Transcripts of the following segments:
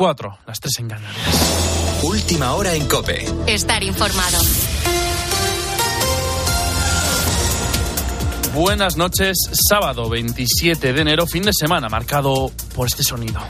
4, las 3 en Canarias. Última hora en Cope. Estar informado. Buenas noches, sábado 27 de enero, fin de semana, marcado por este sonido.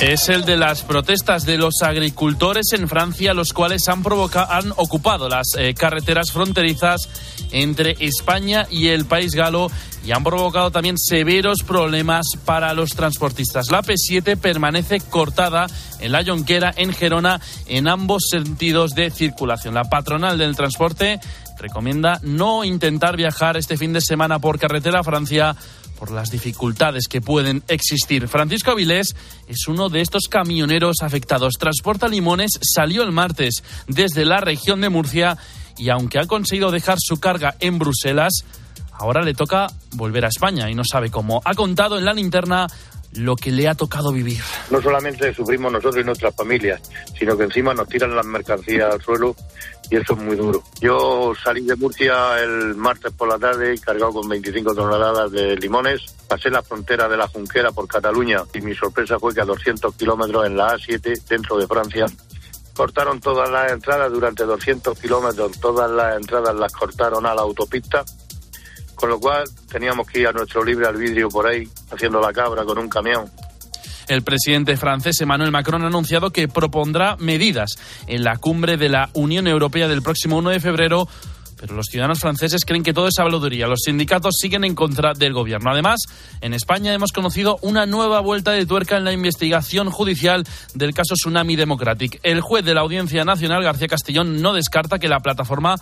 Es el de las protestas de los agricultores en Francia, los cuales han, han ocupado las eh, carreteras fronterizas entre España y el país galo y han provocado también severos problemas para los transportistas. La P7 permanece cortada en la Jonquera, en Gerona, en ambos sentidos de circulación. La patronal del transporte recomienda no intentar viajar este fin de semana por carretera a Francia por las dificultades que pueden existir. Francisco Avilés es uno de estos camioneros afectados. Transporta Limones salió el martes desde la región de Murcia y aunque ha conseguido dejar su carga en Bruselas, ahora le toca volver a España y no sabe cómo. Ha contado en la linterna lo que le ha tocado vivir. No solamente sufrimos nosotros y nuestras familias, sino que encima nos tiran las mercancías al suelo y eso es muy duro. Yo salí de Murcia el martes por la tarde cargado con 25 toneladas de limones. Pasé la frontera de la Junquera por Cataluña y mi sorpresa fue que a 200 kilómetros en la A7, dentro de Francia, cortaron todas las entradas durante 200 kilómetros. Todas las entradas las cortaron a la autopista con lo cual teníamos que ir a nuestro libre albedrío por ahí, haciendo la cabra con un camión. El presidente francés Emmanuel Macron ha anunciado que propondrá medidas en la cumbre de la Unión Europea del próximo 1 de febrero pero los ciudadanos franceses creen que todo es habladuría. Los sindicatos siguen en contra del gobierno. Además, en España hemos conocido una nueva vuelta de tuerca en la investigación judicial del caso Tsunami Democratic. El juez de la Audiencia Nacional, García Castellón, no descarta que la plataforma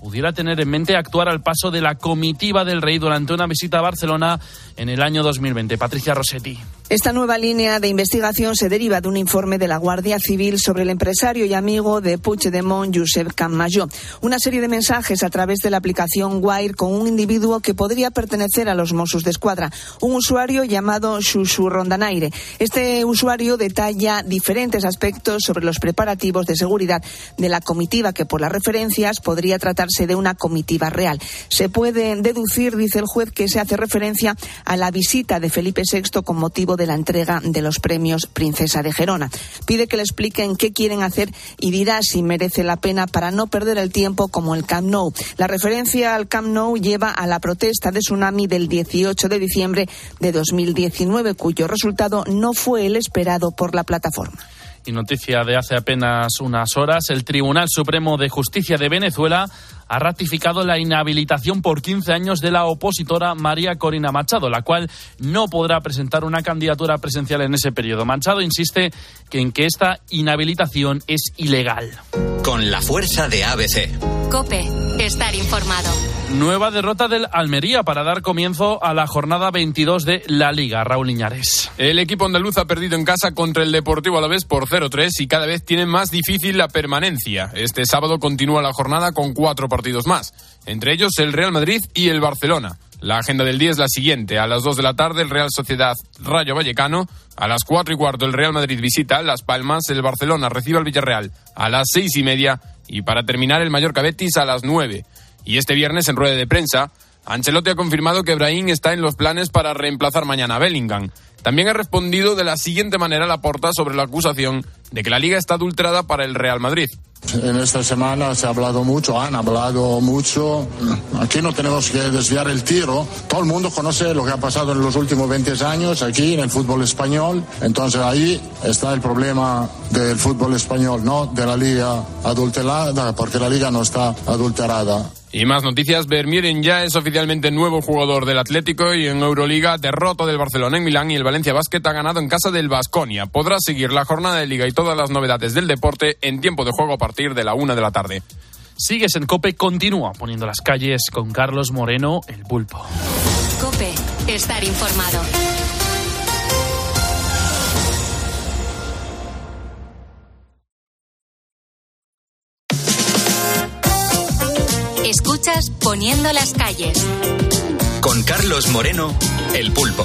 pudiera tener en mente actuar al paso de la comitiva del rey durante una visita a Barcelona en el año 2020. Patricia Rossetti. Esta nueva línea de investigación se deriva de un informe de la Guardia Civil sobre el empresario y amigo de Puigdemont, Josep Camayó. Una serie de mensajes a través de la aplicación Wire con un individuo que podría pertenecer a los Mossos de Escuadra, un usuario llamado Xuxu Rondanaire. Este usuario detalla diferentes aspectos sobre los preparativos de seguridad de la comitiva que por las referencias podría tratarse de una comitiva real. Se puede deducir, dice el juez, que se hace referencia a la visita de Felipe VI con motivo la entrega de los premios Princesa de Gerona. Pide que le expliquen qué quieren hacer y dirá si merece la pena para no perder el tiempo como el Camp Nou. La referencia al Camp Nou lleva a la protesta de tsunami del 18 de diciembre de 2019, cuyo resultado no fue el esperado por la plataforma. Y noticia de hace apenas unas horas, el Tribunal Supremo de Justicia de Venezuela ha ratificado la inhabilitación por 15 años de la opositora María Corina Machado, la cual no podrá presentar una candidatura presencial en ese periodo. Machado insiste que en que esta inhabilitación es ilegal. Con la fuerza de ABC. Cope, estar informado. Nueva derrota del Almería para dar comienzo a la jornada 22 de la Liga. Raúl Liñares. El equipo andaluz ha perdido en casa contra el Deportivo Alavés por 0-3 y cada vez tiene más difícil la permanencia. Este sábado continúa la jornada con cuatro partidos más, entre ellos el Real Madrid y el Barcelona. La agenda del día es la siguiente. A las 2 de la tarde el Real Sociedad Rayo Vallecano. A las 4 y cuarto el Real Madrid visita Las Palmas. El Barcelona recibe al Villarreal a las seis y media. Y para terminar el Mallorca Betis a las 9. Y este viernes en rueda de prensa, Ancelotti ha confirmado que Brahim está en los planes para reemplazar mañana a Bellingham. También ha respondido de la siguiente manera la porta sobre la acusación de que la liga está adulterada para el Real Madrid. En esta semana se ha hablado mucho, han hablado mucho. Aquí no tenemos que desviar el tiro. Todo el mundo conoce lo que ha pasado en los últimos 20 años aquí en el fútbol español. Entonces ahí está el problema del fútbol español, no de la liga adulterada, porque la liga no está adulterada. Y más noticias, Vermieren ya es oficialmente nuevo jugador del Atlético y en Euroliga derrota del Barcelona en Milán y el Valencia Basket ha ganado en casa del Basconia. Podrá seguir la jornada de liga y todas las novedades del deporte en tiempo de juego a partir de la una de la tarde. Sigues en Cope, continúa poniendo las calles con Carlos Moreno, el pulpo. Cope, estar informado. Escuchas Poniendo las calles. Con Carlos Moreno, el pulpo.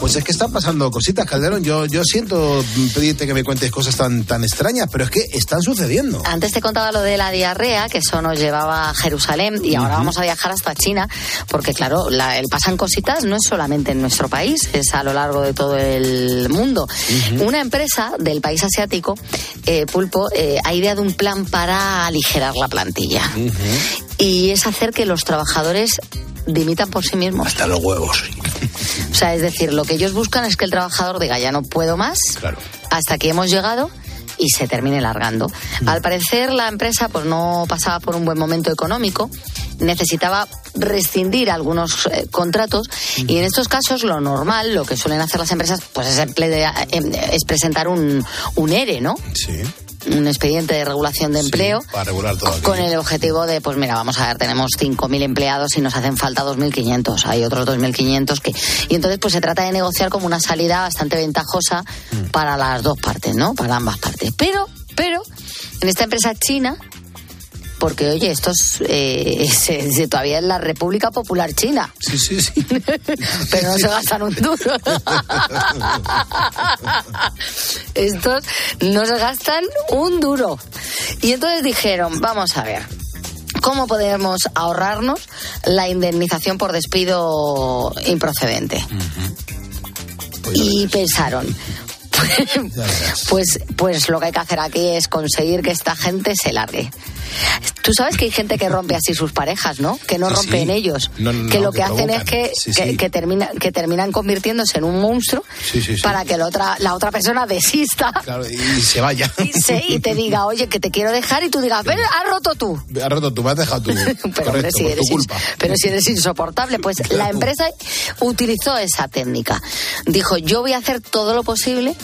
Pues es que están pasando cositas, Calderón. Yo, yo siento pedirte que me cuentes cosas tan, tan extrañas, pero es que están sucediendo. Antes te contaba lo de la diarrea, que eso nos llevaba a Jerusalén, y ahora vamos a viajar hasta China, porque claro, la- el pasan cositas no es solamente en nuestro país, es a lo largo de todo el mundo. Una empresa del país asiático, eh, Pulpo, eh, ha ideado un plan para aligerar la plantilla. Y es hacer que los trabajadores dimitan por sí mismos. Hasta los huevos. O sea, es decir, lo que ellos buscan es que el trabajador diga ya no puedo más, Claro. hasta aquí hemos llegado y se termine largando. Al parecer la empresa pues no pasaba por un buen momento económico, necesitaba rescindir algunos eh, contratos y en estos casos lo normal, lo que suelen hacer las empresas pues es, em, es presentar un, un ERE, ¿no? Sí. Un expediente de regulación de empleo Para regular todo con el objetivo de, pues mira, vamos a ver, tenemos 5.000 empleados y nos hacen falta 2.500. Hay otros 2.500 que... Y entonces, pues se trata de negociar como una salida bastante ventajosa Mm. para las dos partes, ¿no? Para ambas partes. Pero, pero, en esta empresa china, porque oye, esto es, eh, se- se- todavía es la República Popular China, Sí, sí, sí. pero no se gastan un duro. Estos no se gastan un duro. Y entonces dijeron, vamos a ver, ¿cómo podemos ahorrarnos la indemnización por despido improcedente? Y pensaron, pues, pues lo que hay que hacer aquí es conseguir que esta gente se largue. Tú sabes que hay gente que rompe así sus parejas, ¿no? Que no Sí, rompen sí. ellos. No, no, que lo que que, hacen provocan. es que, Sí, que, sí. que termina- que terminan convirtiéndose en un monstruo para que la otra, la otra persona desista Claro, y se vaya. y, se- y te diga, oye, que te quiero dejar y tú digas, pero has roto tú. Has roto tú, me has dejado tú. Pero, Correcto, si eres culpa. pero si eres insoportable, pues la empresa utilizó esa técnica. Dijo, yo voy a hacer todo lo posible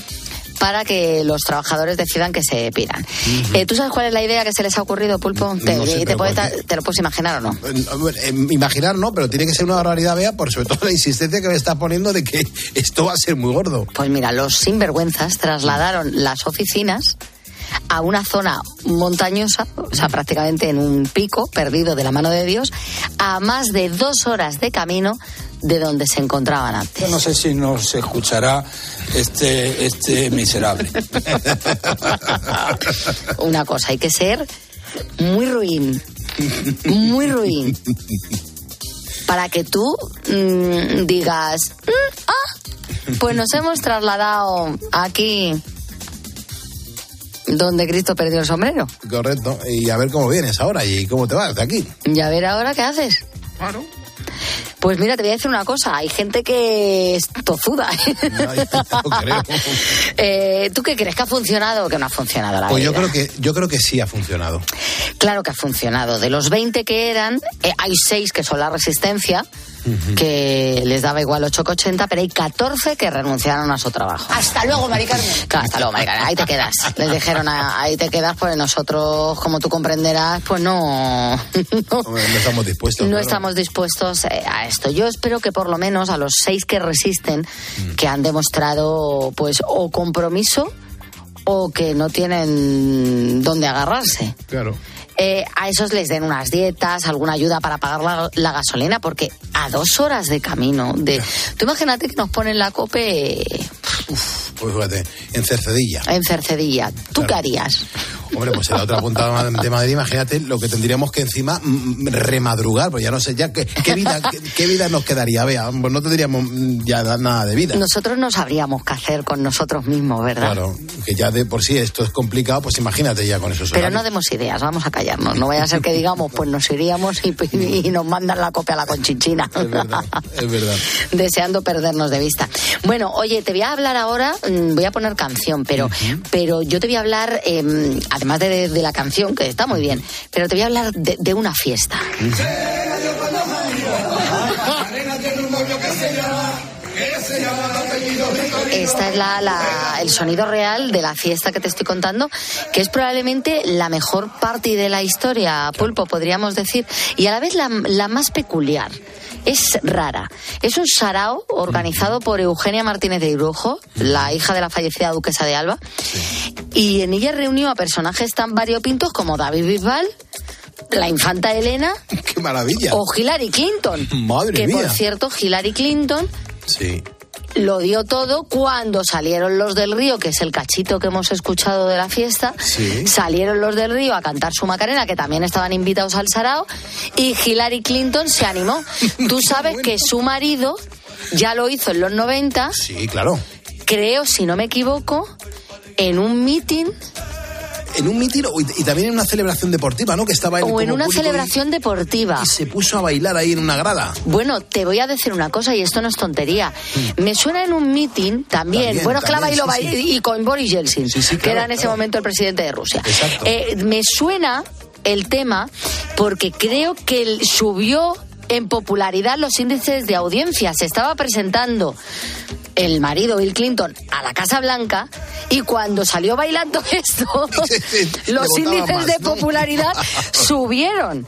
para que los trabajadores decidan que se piran. Eh, ¿Tú sabes cuál es la idea que se les ha ocurrido, Pulpo? ¿Te, No sé, te pero puedes ¿por dar- qué? ¿Te lo puedes imaginar o no? Eh, eh, Imaginar no, pero tiene que ser una barbaridad, vea, por sobre todo la insistencia que me estás poniendo de que esto va a ser muy gordo. Pues mira, los sinvergüenzas trasladaron las oficinas a una zona montañosa, o sea, prácticamente en un pico perdido de la mano de Dios, a más de dos horas de camino de donde se encontraban antes. Yo no sé si nos escuchará este, este miserable. Una cosa, hay que ser muy ruin, muy ruin, para que tú mm, digas, "Mm, ah, pues nos hemos trasladado aquí donde Cristo perdió el sombrero. Correcto. Y a ver cómo vienes ahora y cómo te vas de aquí. Y a ver ahora qué haces. Claro. Pues mira, te voy a decir una cosa, hay gente que es tozuda. No creo. Eh, ¿Tú qué crees? ¿Que ha funcionado o que no ha funcionado la Pues yo vida? creo que yo creo que sí ha funcionado. Claro que ha funcionado. De los 20 que eran, eh, hay 6 que son la resistencia, que les daba igual 8 que 80, pero hay 14 que renunciaron a su trabajo. Hasta luego, Mari Carmen. Claro, hasta luego, Maricarmen, ahí te quedas. Les dijeron, "Ah, ahí te quedas, pues nosotros, como tú comprenderás, pues no, no, No estamos dispuestos. no claro. estamos dispuestos eh, a esto. Yo espero que por lo menos a los seis que resisten, Mm. que han demostrado, pues, o compromiso o que no tienen dónde agarrarse. Claro. Eh, a esos les den unas dietas, alguna ayuda para pagar la, la gasolina, porque a dos horas de camino, de, tú imagínate que nos ponen la cope Pues fíjate, en Cercedilla. en Cercedilla. ¿Tú Claro. qué harías? Hombre, pues en la otra punta de Madrid, imagínate lo que tendríamos que encima mm, remadrugar, pues ya no sé ya qué, qué vida qué, qué vida nos quedaría, vea, pues no tendríamos mm, ya nada de vida. Nosotros no sabríamos qué hacer con nosotros mismos, ¿verdad? Claro, que ya de por sí esto es complicado, pues imagínate ya con esos Pero horarios. no demos ideas, vamos a callarnos. No vaya a ser que digamos, pues nos iríamos y, y nos mandan la copia a la conchinchina. Es verdad, es verdad. Deseando perdernos de vista. Bueno, oye, te voy a hablar ahora, mm, voy a poner canción, pero, pero yo te voy a hablar, eh, además de, de la canción, que está muy bien, pero te voy a hablar de, de una fiesta. Esta es la, la- el sonido real de la fiesta que te estoy contando, que es probablemente la mejor parte de la historia, Pulpo, podríamos decir, y a la vez la, la más peculiar. Es rara. Es un sarao organizado por Eugenia Martínez de Irujo, la hija de la fallecida duquesa de Alba, y en ella reunió a personajes tan variopintos como David Bisbal, la infanta Elena. ¡Qué maravilla! O Hillary Clinton. Madre que mía. por cierto, Hillary Clinton Sí. Lo dio todo cuando salieron los del río, que es el cachito que hemos escuchado de la fiesta. Sí. Salieron los del río a cantar su Macarena, que también estaban invitados al Sarao, y Hillary Clinton se animó. Tú sabes que su marido ya lo hizo en los 90, Sí, claro. creo, si no me equivoco, en un meeting En un mitin o- y también en una celebración deportiva, ¿no? Que estaba él o en una y- celebración deportiva. Y se puso a bailar ahí en una grada. Bueno, te voy a decir una cosa y esto no es tontería. Me suena en un meeting también. También, bueno, es que la también, bailó sí, bail- sí. y con Boris Yeltsin, Sí, que era en ese claro. momento el presidente de Rusia. Exacto. Eh, me suena el tema porque creo que subió en popularidad los índices de audiencia. Se estaba presentando el marido Bill Clinton a la Casa Blanca y cuando salió bailando esto, los índices más, de popularidad subieron.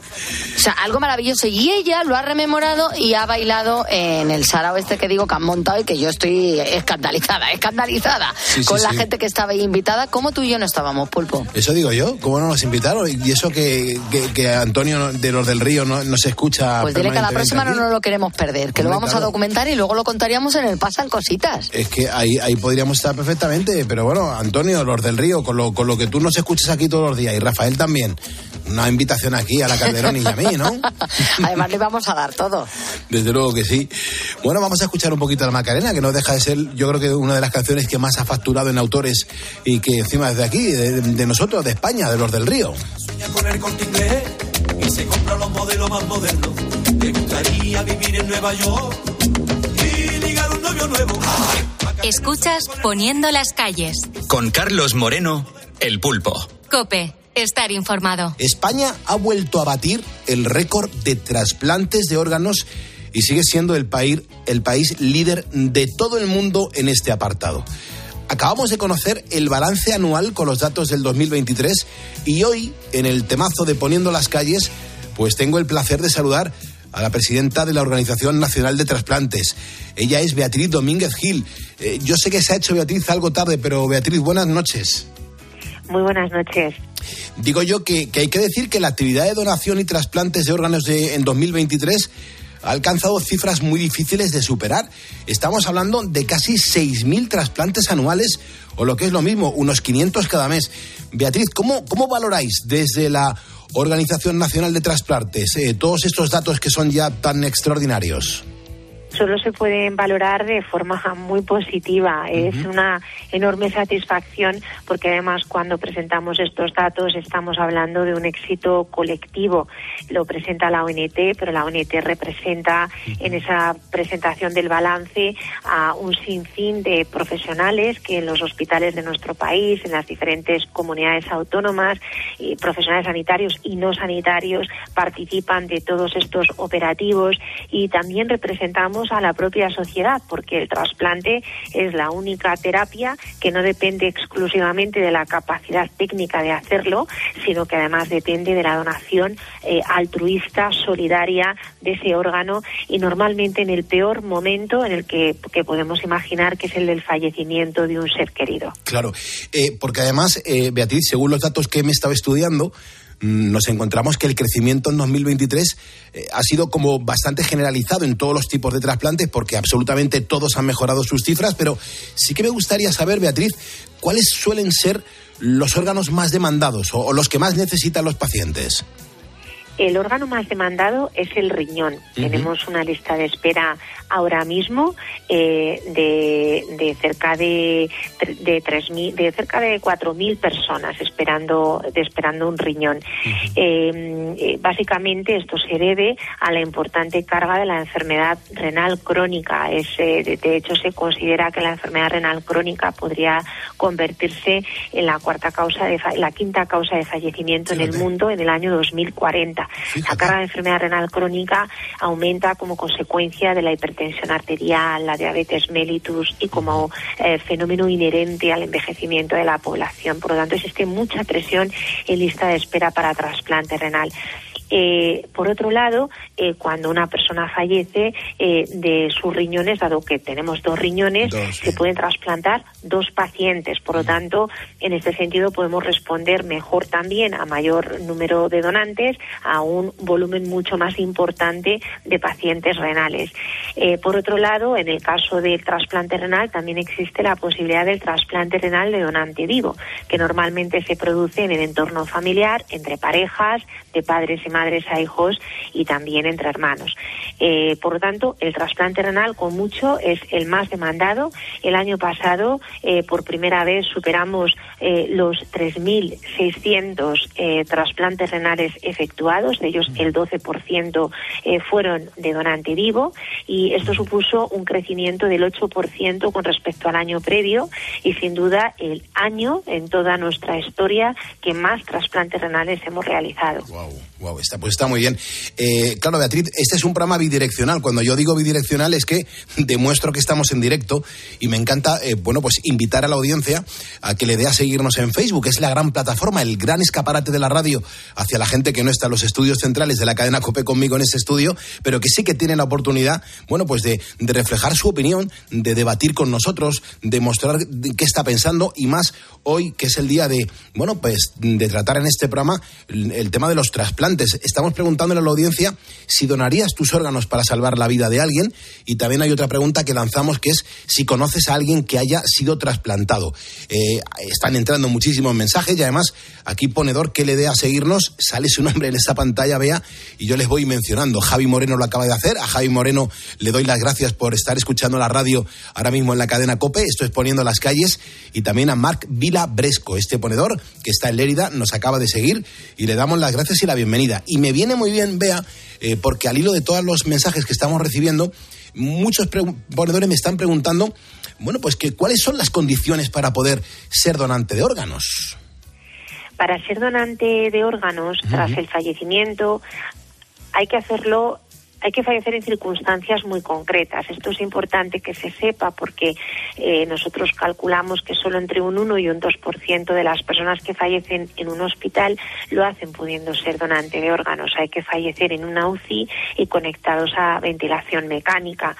O sea, algo maravilloso. Y ella lo ha rememorado y ha bailado en el Sarao este que digo que han montado y que yo estoy escandalizada, escandalizada Sí, sí, con la sí. gente que estaba ahí invitada. como tú y yo no estábamos, Pulpo? Eso digo yo, ¿cómo no nos invitaron? Y eso que, que, que Antonio de los del Río no, no se escucha. Pues dile que la próxima no nos lo queremos perder, que lo Hombre, vamos a claro. documentar y luego lo contaríamos en el Pasan Cositas. Es que ahí, ahí podríamos estar perfectamente, pero bueno, Antonio, los del Río, con lo, con lo que tú nos escuchas aquí todos los días, y Rafael también, una invitación aquí a la Calderón y a mí, ¿no? Además le vamos a dar todo. Desde luego que sí. Bueno, vamos a escuchar un poquito la Macarena, que no deja de ser, yo creo que una de las canciones que más ha facturado en autores y que encima es de aquí, de, de nosotros, de España, de los del Río. con el corte inglés y se compra los modelos más modernos. Te gustaría vivir en Nueva York y ligar un novio nuevo. Escuchas Poniendo las calles. Con Carlos Moreno, El Pulpo. Cope, estar informado. España ha vuelto a batir el récord de trasplantes de órganos y sigue siendo el país, el país líder de todo el mundo en este apartado. Acabamos de conocer el balance anual con los datos del 2023 y hoy, en el temazo de Poniendo las calles, pues tengo el placer de saludar a la presidenta de la Organización Nacional de Trasplantes. Ella es Beatriz Domínguez Gil. Eh, yo sé que se ha hecho Beatriz algo tarde, pero Beatriz, buenas noches. Muy buenas noches. Digo yo que, que hay que decir que la actividad de donación y trasplantes de órganos de, en 2023 ha alcanzado cifras muy difíciles de superar. Estamos hablando de casi 6.000 trasplantes anuales, o lo que es lo mismo, unos 500 cada mes. Beatriz, ¿cómo, cómo valoráis desde la Organización Nacional de Trasplantes eh, todos estos datos que son ya tan extraordinarios? Solo se pueden valorar de forma muy positiva. Es una enorme satisfacción porque además cuando presentamos estos datos estamos hablando de un éxito colectivo. Lo presenta la ONT, pero la ONT representa en esa presentación del balance a un sinfín de profesionales que en los hospitales de nuestro país, en las diferentes comunidades autónomas, y profesionales sanitarios y no sanitarios participan de todos estos operativos y también representamos a la propia sociedad porque el trasplante es la única terapia que no depende exclusivamente de la capacidad técnica de hacerlo, sino que además depende de la donación eh, altruista, solidaria de ese órgano y normalmente en el peor momento en el que, que podemos imaginar que es el del fallecimiento de un ser querido. Claro, eh, porque además, eh, Beatriz, según los datos que me estaba estudiando, nos encontramos que el crecimiento en 2023 eh, ha sido como bastante generalizado en todos los tipos de trasplantes porque absolutamente todos han mejorado sus cifras, pero sí que me gustaría saber, Beatriz, cuáles suelen ser los órganos más demandados o, o los que más necesitan los pacientes. El órgano más demandado es el riñón. Tenemos una lista de espera ahora mismo eh, de, de cerca de, de, 3.000 de cerca de 4.000 personas esperando, de esperando un riñón. Eh, eh, básicamente esto se debe a la importante carga de la enfermedad renal crónica. Es, eh, de, de hecho, se considera que la enfermedad renal crónica podría convertirse en la cuarta causa de fa- la quinta causa de fallecimiento en el mundo en el año 2040. La carga de enfermedad renal crónica aumenta como consecuencia de la hipertensión arterial, la diabetes mellitus y como eh, fenómeno inherente al envejecimiento de la población. Por lo tanto, existe mucha presión en lista de espera para trasplante renal. Eh, por otro lado, eh, cuando una persona fallece eh, de sus riñones, dado que tenemos dos riñones, se pueden trasplantar dos pacientes. Por lo tanto, en este sentido podemos responder mejor también a mayor número de donantes, a un volumen mucho más importante de pacientes renales. por otro lado, en el caso del trasplante renal también existe la posibilidad del trasplante renal de donante vivo, que normalmente se produce en el entorno familiar, entre parejas, de padres y madres a hijos y también entre hermanos. Eh, por lo tanto, el trasplante renal con mucho es el más demandado. El año pasado, eh, por primera vez, superamos eh, los 3.600 trasplantes renales efectuados, de ellos el 12% fueron de donante vivo y esto supuso un crecimiento del 8% con respecto al año previo y sin duda el año en toda nuestra historia que más trasplantes renales hemos realizado. Está, pues está muy bien. Eh, claro, Beatriz, este es un programa bidireccional. Cuando yo digo bidireccional es que demuestro que estamos en directo y me encanta, eh, bueno, pues invitar a la audiencia a que le dé a seguirnos en Facebook. Es la gran plataforma, el gran escaparate de la radio hacia la gente que no está en los estudios centrales de la cadena COPE conmigo en ese estudio, pero que sí que tiene la oportunidad, bueno, pues de, de reflejar su opinión, de debatir con nosotros, de mostrar qué está pensando y más hoy, que es el día de, bueno, pues de tratar en este programa el tema de los trasplantes. Estamos preguntándole a la audiencia si donarías tus órganos para salvar la vida de alguien. Y también hay otra pregunta que lanzamos que es si conoces a alguien que haya sido trasplantado. Eh, están entrando muchísimos mensajes y además aquí ponedor que le dé a seguirnos, sale su nombre en esa pantalla, vea, y yo les voy mencionando. Javi Moreno lo acaba de hacer, a Javi Moreno le doy las gracias por estar escuchando la radio ahora mismo en la cadena COPE, esto es poniendo las calles, y también a Marc Vila Bresco, este ponedor que está en Lérida, nos acaba de seguir y le damos las gracias y la bienvenida. Y me viene muy bien, vea, eh, porque al hilo de todos los mensajes que estamos recibiendo, muchos ponedores me están preguntando, bueno, pues que cuáles son las condiciones para poder ser donante de órganos. Para ser donante de órganos tras el fallecimiento hay que hacerlo hay que fallecer en circunstancias muy concretas. Esto es importante que se sepa porque eh, nosotros calculamos que solo entre un 1 y un 2% de las personas que fallecen en un hospital lo hacen pudiendo ser donante de órganos. Hay que fallecer en una UCI y conectados a ventilación mecánica.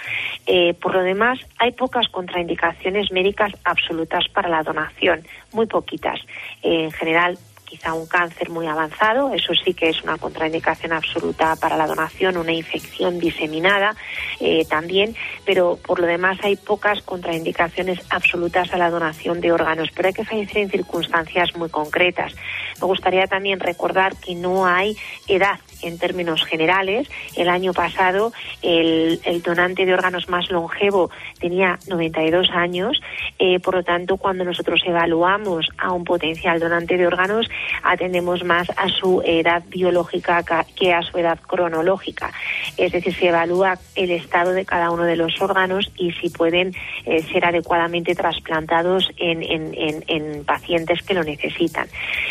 Eh, por lo demás, hay pocas contraindicaciones médicas absolutas para la donación, muy poquitas. en general, quizá un cáncer muy avanzado, eso sí que es una contraindicación absoluta para la donación, una infección diseminada eh, también, pero por lo demás hay pocas contraindicaciones absolutas a la donación de órganos, pero hay que fallecer en circunstancias muy concretas. Me gustaría también recordar que no hay edad en términos generales. El año pasado el, donante de órganos más longevo tenía 92 años, eh, por lo tanto cuando nosotros evaluamos a un potencial donante de órganos atendemos más a su edad biológica que a su edad cronológica. Es decir, se evalúa el estado de cada uno de los órganos y si pueden eh, ser adecuadamente trasplantados en, pacientes que lo necesitan.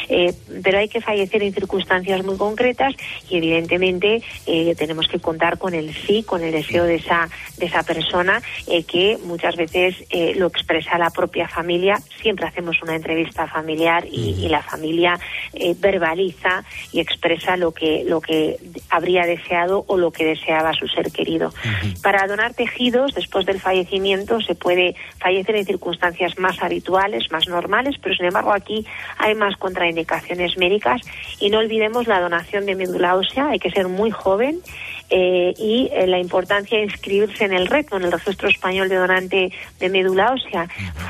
Eh, pero hay que fallecer en circunstancias muy concretas y evidentemente eh, tenemos que contar con el sí, con el deseo de esa, de esa persona que muchas veces lo expresa la propia familia. Siempre hacemos una entrevista familiar y, y la familia eh, verbaliza y expresa lo que, lo que habría deseado o lo que deseaba su ser querido. Para donar tejidos, después del fallecimiento, se puede fallecer en circunstancias más habituales, más normales, pero sin embargo aquí hay más contraindicaciones médicas y no olvidemos la donación de médula hay que ser muy joven eh, y eh, la importancia de inscribirse en el RECO, en el Registro Español de Donante de Médula Ósea.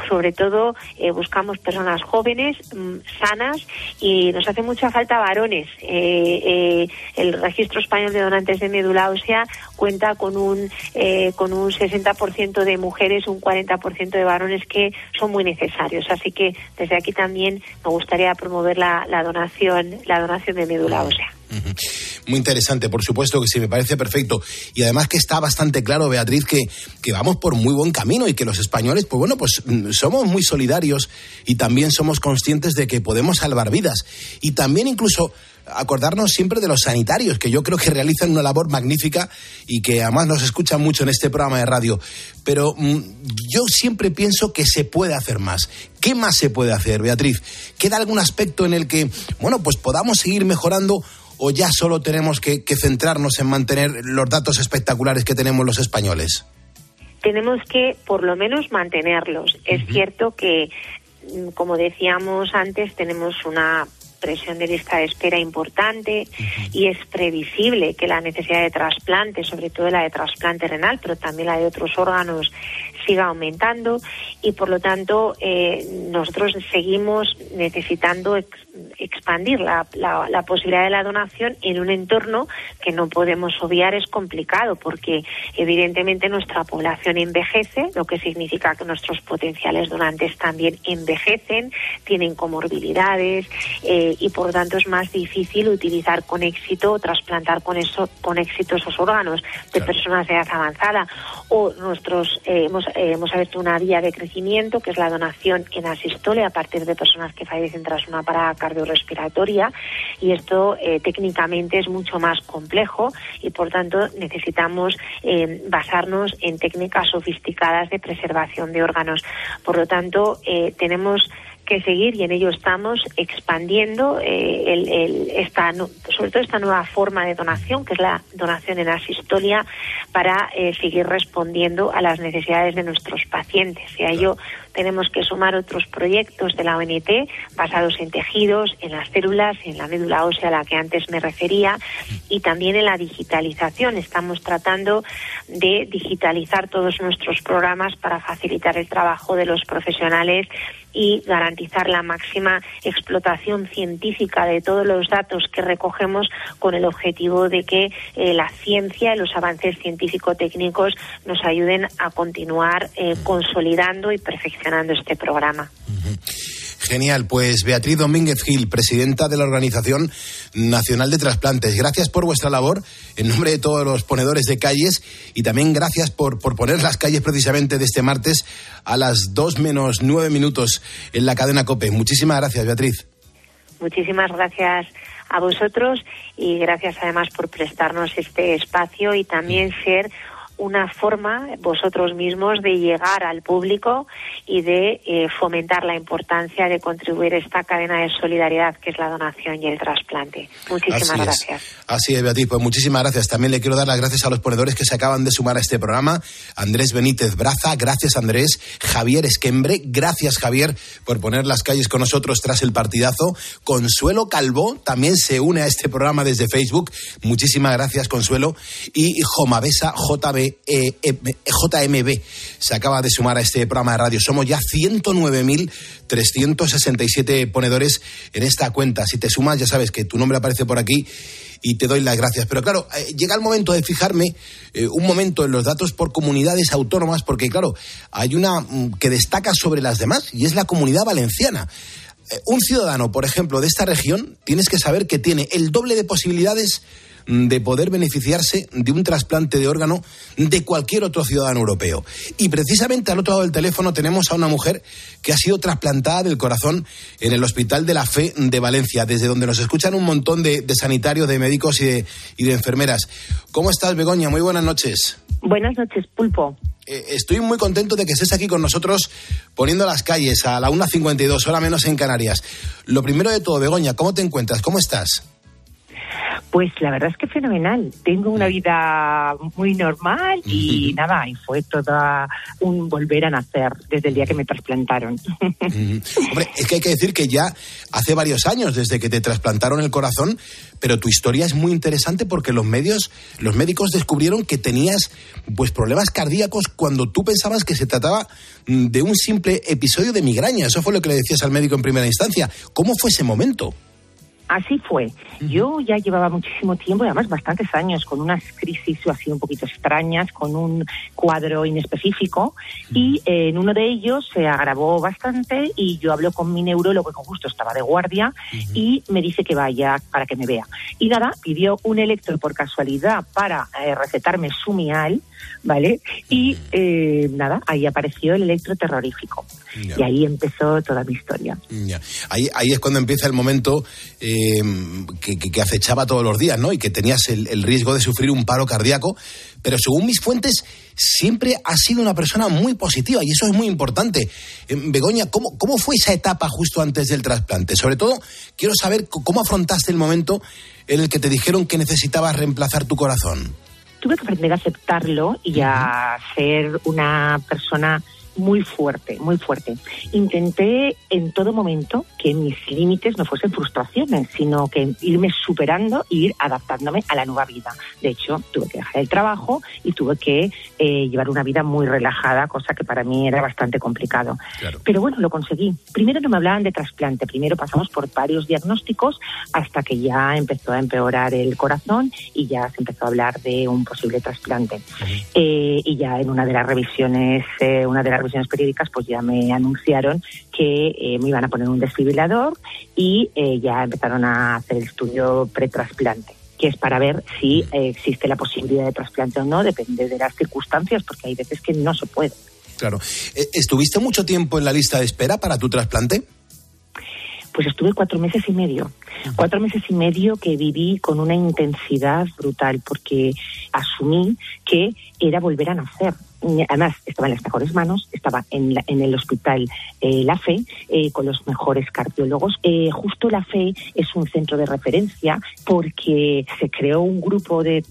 Sobre todo eh, buscamos personas jóvenes, mm, sanas y nos hace mucha falta varones. el Registro Español de Donantes de Médula Ósea cuenta con un, con un 60% de mujeres, un 40% de varones que son muy necesarios. Así que desde aquí también me gustaría promover la, la donación, la donación de médula ósea. Muy interesante, por supuesto que sí, me parece perfecto. Y además que está bastante claro, Beatriz, que, que vamos por muy buen camino y que los españoles, pues bueno, pues mm, somos muy solidarios y también somos conscientes de que podemos salvar vidas. Y también incluso acordarnos siempre de los sanitarios, que yo creo que realizan una labor magnífica y que además nos escuchan mucho en este programa de radio. Pero mm, yo siempre pienso que se puede hacer más. ¿Qué más se puede hacer, Beatriz? ¿Queda algún aspecto en el que, bueno, pues podamos seguir mejorando o ya solo tenemos que, que centrarnos en mantener los datos espectaculares que tenemos los españoles? Tenemos que, por lo menos, mantenerlos. Es cierto que, mm, como decíamos antes, tenemos una presión de lista de espera importante y es previsible que la necesidad de trasplante, sobre todo la de trasplante renal, pero también la de otros órganos, siga aumentando y por lo tanto eh, nosotros seguimos necesitando expandir la, la- la posibilidad de la donación en un entorno que no podemos obviar es complicado porque evidentemente nuestra población envejece, lo que significa que nuestros potenciales donantes también envejecen, tienen comorbilidades eh, y por lo tanto es más difícil utilizar con éxito o trasplantar con eso con éxito esos órganos de personas de edad avanzada. O nuestros eh, hemos eh, hemos abierto una vía de crecimiento que es la donación en asistole a partir de personas que fallecen tras una parada cardiorrespiratoria y esto eh, técnicamente es mucho más complejo y por tanto necesitamos eh, basarnos en técnicas sofisticadas de preservación de órganos. Por lo tanto, eh, tenemos que seguir y en ello estamos expandiendo esta, sobre todo esta nueva forma de donación que es la donación en asistolia para seguir respondiendo a las necesidades de nuestros pacientes y a ello tenemos que sumar otros proyectos de la ONT basados en tejidos, en las células, en la médula ósea a la que antes me refería y también en la digitalización. Estamos tratando de digitalizar todos nuestros programas para facilitar el trabajo de los profesionales y garantizar la máxima explotación científica de todos los datos que recogemos con el objetivo de que eh, la ciencia y los avances científico-técnicos nos ayuden a continuar eh, consolidando y perfeccionando este programa. Genial, pues Beatriz Domínguez Gil, presidenta de la Organización Nacional de Trasplantes, gracias por vuestra labor en nombre de todos los ponedores de calles y también gracias por, por poner las calles precisamente de este martes a las 2 menos 9 minutos en la cadena COPE. Muchísimas gracias, Beatriz. Muchísimas gracias a vosotros y gracias además por prestarnos este espacio y también ser una forma vosotros mismos de llegar al público y de eh, fomentar la importancia de contribuir a esta cadena de solidaridad que es la donación y el trasplante. Muchísimas Así es. gracias. Así es, Beatriz. Pues muchísimas gracias. También le quiero dar las gracias a los ponedores que se acaban de sumar a este programa. Andrés Benítez Braza, gracias Andrés. Javier Esquembre, gracias Javier por poner las calles con nosotros tras el partidazo. Consuelo Calvo también se une a este programa desde Facebook. Muchísimas gracias, Consuelo. Y Jomabesa JB, JMB se acaba de sumar a este programa de radio. Somos ya 109.367 ponedores en esta cuenta. Si te sumas, ya sabes que tu nombre aparece por aquí y te doy las gracias. Pero claro, eh, llega el momento de fijarme eh, un momento en los datos por comunidades autónomas, porque claro, hay una mm, que destaca sobre las demás y es la comunidad valenciana. Eh, un ciudadano, por ejemplo, de esta región, tienes que saber que tiene el doble de posibilidades de poder beneficiarse de un trasplante de órgano de cualquier otro ciudadano europeo. Y precisamente al otro lado del teléfono tenemos a una mujer que ha sido trasplantada del corazón en el Hospital de la Fe de Valencia, desde donde nos escuchan un montón de, de sanitarios, de médicos y de, y de enfermeras. ¿Cómo estás, Begoña? Muy buenas noches. Buenas noches, Pulpo. Eh, estoy muy contento de que estés aquí con nosotros poniendo las calles a la 1.52, hora menos en Canarias. Lo primero de todo, Begoña, ¿cómo te encuentras? ¿Cómo estás? Pues la verdad es que fenomenal. Tengo una vida muy normal y nada, y fue toda un volver a nacer desde el día que me trasplantaron. Hombre, es que hay que decir que ya hace varios años desde que te trasplantaron el corazón, pero tu historia es muy interesante porque los medios, los médicos descubrieron que tenías pues problemas cardíacos cuando tú pensabas que se trataba mm, de un simple episodio de migraña. Eso fue lo que le decías al médico en primera instancia. ¿Cómo fue ese momento? Así fue. Yo ya llevaba muchísimo tiempo, y además bastantes años, con unas crisis así un poquito extrañas, con un cuadro inespecífico, y eh, en uno de ellos se agravó bastante y yo hablo con mi neurólogo, que justo estaba de guardia, y me dice que vaya para que me vea. Y nada, pidió un electro por casualidad para eh, recetarme Sumial, ¿vale? Y eh, nada, ahí apareció el electro terrorífico. Ya. Y ahí empezó toda mi historia. Ya. Ahí, ahí es cuando empieza el momento eh, que, que- que acechaba todos los días, ¿no? Y que tenías el, el riesgo de sufrir un paro cardíaco. Pero según mis fuentes, siempre has sido una persona muy positiva y eso es muy importante. Eh, Begoña, ¿cómo, ¿cómo fue esa etapa justo antes del trasplante? Sobre todo, quiero saber cómo afrontaste el momento en el que te dijeron que necesitabas reemplazar tu corazón. Tuve que aprender a aceptarlo y a ser una persona muy fuerte, muy fuerte. Intenté en todo momento que mis límites no fuesen frustraciones, sino que irme superando e ir adaptándome a la nueva vida. De hecho, tuve que dejar el trabajo y tuve que eh, llevar una vida muy relajada, cosa que para mí era bastante complicado. Pero bueno, lo conseguí. Primero no me hablaban de trasplante, primero pasamos por varios diagnósticos hasta que ya empezó a empeorar el corazón y ya se empezó a hablar de un posible trasplante. Eh, y ya en una de las revisiones, eh, una de las revisiones periódicas, pues ya me anunciaron que eh, me iban a poner un desfibrilador y eh, ya empezaron a hacer el estudio pretrasplante que es para ver si eh, existe la posibilidad de trasplante o no, depende de las circunstancias, porque hay veces que no se puede. Claro. ¿Estuviste mucho tiempo en la lista de espera para tu trasplante? Pues estuve cuatro meses y medio. Cuatro meses y medio que viví con una intensidad brutal porque asumí que era volver a nacer. Además, estaba en las mejores manos, estaba en, la- en el hospital eh, La Fe, eh, con los mejores cardiólogos. Eh, justo La Fe es un centro de referencia porque se creó un grupo de,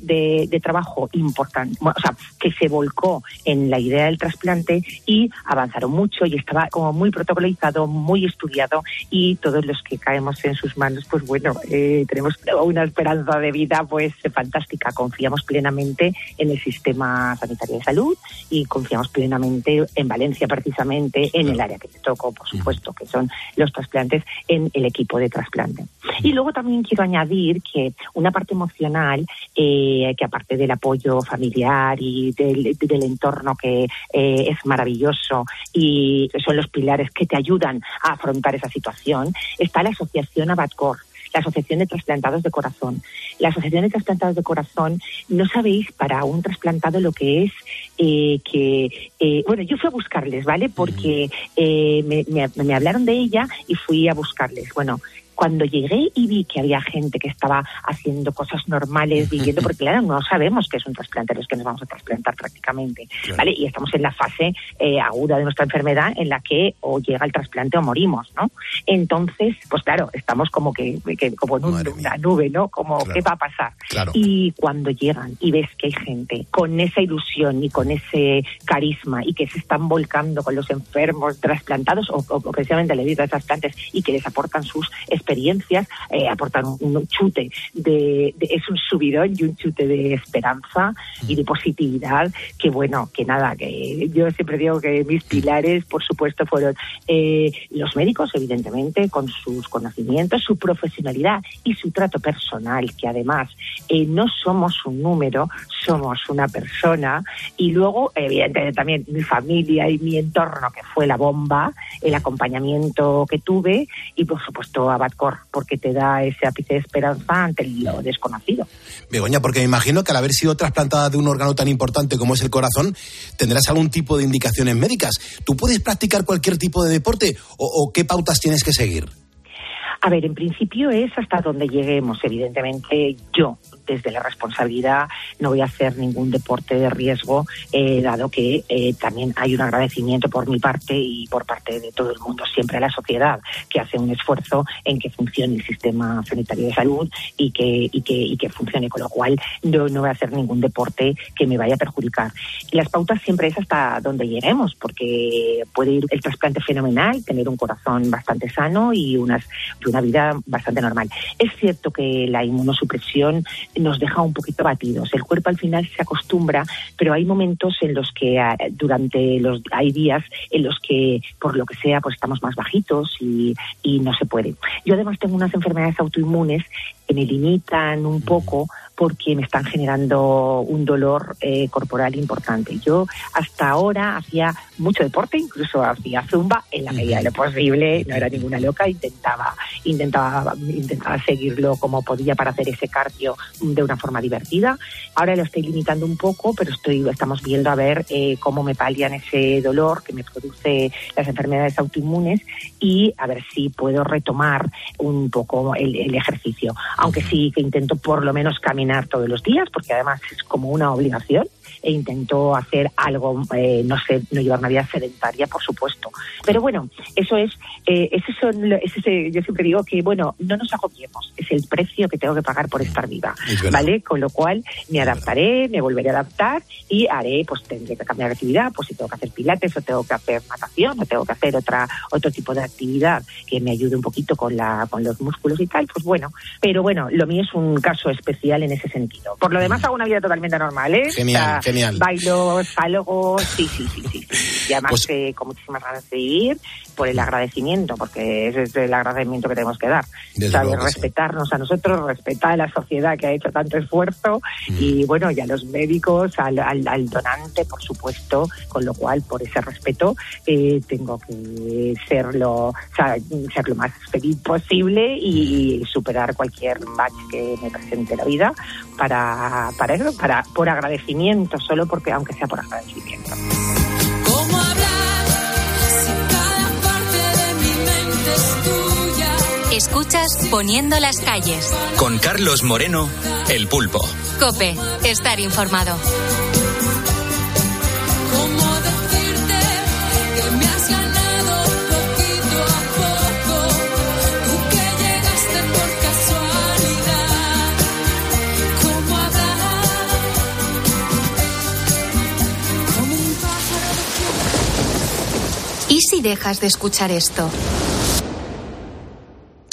trabajo importante, o sea, que se volcó en la idea del trasplante y avanzaron mucho y estaba como muy protocolizado, muy estudiado y todos los que caemos en sus manos, pues bueno, eh, tenemos una esperanza de vida pues fantástica. Confiamos plenamente en el sistema sanitario de salud y confiamos plenamente en Valencia precisamente, en el área que te tocó, por supuesto, que son los trasplantes, en el equipo de trasplante. Y luego también quiero añadir que una parte emocional, eh, que aparte del apoyo familiar y del, entorno que eh, es maravilloso y son los pilares que te ayudan a afrontar esa situación, está la asociación Abadcor la Asociación de Trasplantados de Corazón. La Asociación de Trasplantados de Corazón, no sabéis para un trasplantado lo que es eh, que, eh, bueno, yo fui a buscarles, ¿vale? Porque eh, me, me- me hablaron de ella y fui a buscarles. Bueno, cuando llegué y vi que había gente que estaba haciendo cosas normales, viviendo, porque claro, no sabemos qué es un trasplante, los que nos vamos a trasplantar prácticamente, ¿vale? Y estamos en la fase eh, aguda de nuestra enfermedad en la que o llega el trasplante o morimos, ¿no? Entonces, pues claro, estamos como que, que- como en un- una nube, ¿no? Como, Claro. ¿qué va a pasar? Claro. Y cuando llegan y ves que hay gente con esa ilusión y con ese carisma y que se están volcando con los enfermos trasplantados o, o- precisamente le de trasplantes y que les aportan sus experiencias, eh, aportan un, un chute de, de- es un subidón y un chute de esperanza y de positividad que bueno, que nada, que yo siempre digo que mis pilares, por supuesto, fueron eh, los médicos, evidentemente, con sus conocimientos, su profesionalidad y su trato personal, que además eh, no somos un número, somos una persona, y luego, evidentemente, también mi familia y mi entorno, que fue la bomba, el acompañamiento que tuve, y por supuesto Porque te da ese ápice de esperanza ante lo desconocido. Begoña, porque me imagino que al haber sido trasplantada de un órgano tan importante como es el corazón, tendrás algún tipo de indicaciones médicas. ¿Tú puedes practicar cualquier tipo de deporte o, o qué pautas tienes que seguir? A ver, en principio es hasta donde lleguemos. Evidentemente, yo, desde la responsabilidad, no voy a hacer ningún deporte de riesgo, eh, dado que eh, también hay un agradecimiento por mi parte y por parte de todo el mundo, siempre a la sociedad, que hace un esfuerzo en que funcione el sistema sanitario de salud y que, y que, y que funcione, con lo cual no, no voy a hacer ningún deporte que me vaya a perjudicar. Y las pautas siempre es hasta donde lleguemos, porque puede ir el trasplante fenomenal, tener un corazón bastante sano y unas, una vida bastante normal. Es cierto que la inmunosupresión nos deja un poquito batidos. El cuerpo al final se acostumbra, pero hay momentos en los que ah, durante los hay días en los que por lo que sea pues estamos más bajitos y, y no se puede. Yo además tengo unas enfermedades autoinmunes que me limitan un poco porque me están generando un dolor eh, corporal importante. Yo hasta ahora hacía mucho deporte, incluso hacía zumba en la medida de lo posible, no era ninguna loca, intentaba, intentaba, intentaba seguirlo como podía para hacer ese cardio de una forma divertida. Ahora lo estoy limitando un poco, pero estoy, estamos viendo a ver eh, cómo me palian ese dolor que me produce las enfermedades autoinmunes y a ver si puedo retomar un poco el, el ejercicio. Aunque sí que intento por lo menos caminar todos los días, porque además es como una obligación e intento hacer algo, eh, no sé, no llevar una vida sedentaria, por supuesto. Pero bueno, eso es, eh, ese son, ese, ese- yo siempre digo que, bueno, no nos agobiemos, es el precio que tengo que pagar por estar viva, Es. ¿vale? Con lo cual me adaptaré, me volveré a adaptar y haré, pues tendré que cambiar de actividad, pues si tengo que hacer pilates o tengo que hacer natación o tengo que hacer otra otro tipo de actividad que me ayude un poquito con la con los músculos y tal, pues bueno, pero bueno, lo mío es un caso especial en ese sentido. Por lo demás hago una vida totalmente normal, ¿eh? Genial, genial. Bailo, salgo, sí, sí, sí, sí. Y además Pues- con muchísimas ganas de ir por el agradecimiento, porque ese es el agradecimiento que tenemos que dar. Sí. Respetarnos a nosotros, respetar a la sociedad que ha hecho tanto esfuerzo Mm. y bueno, y a los médicos, al, al- al donante, por supuesto, con lo cual, por ese respeto, eh, tengo que ser lo, o sea, ser lo más feliz posible y superar cualquier match que me presente la vida para, para eso, para, por agradecimiento, solo porque, aunque sea por agradecimiento. Escuchas Poniendo las calles. Con Carlos Moreno, El Pulpo. Cope, estar informado. ¿Cómo decirte que me has ganado poquito a poco? Tú que llegaste por casualidad. ¿Cómo hablar? Como un pájaro ¿Y si dejas de escuchar esto?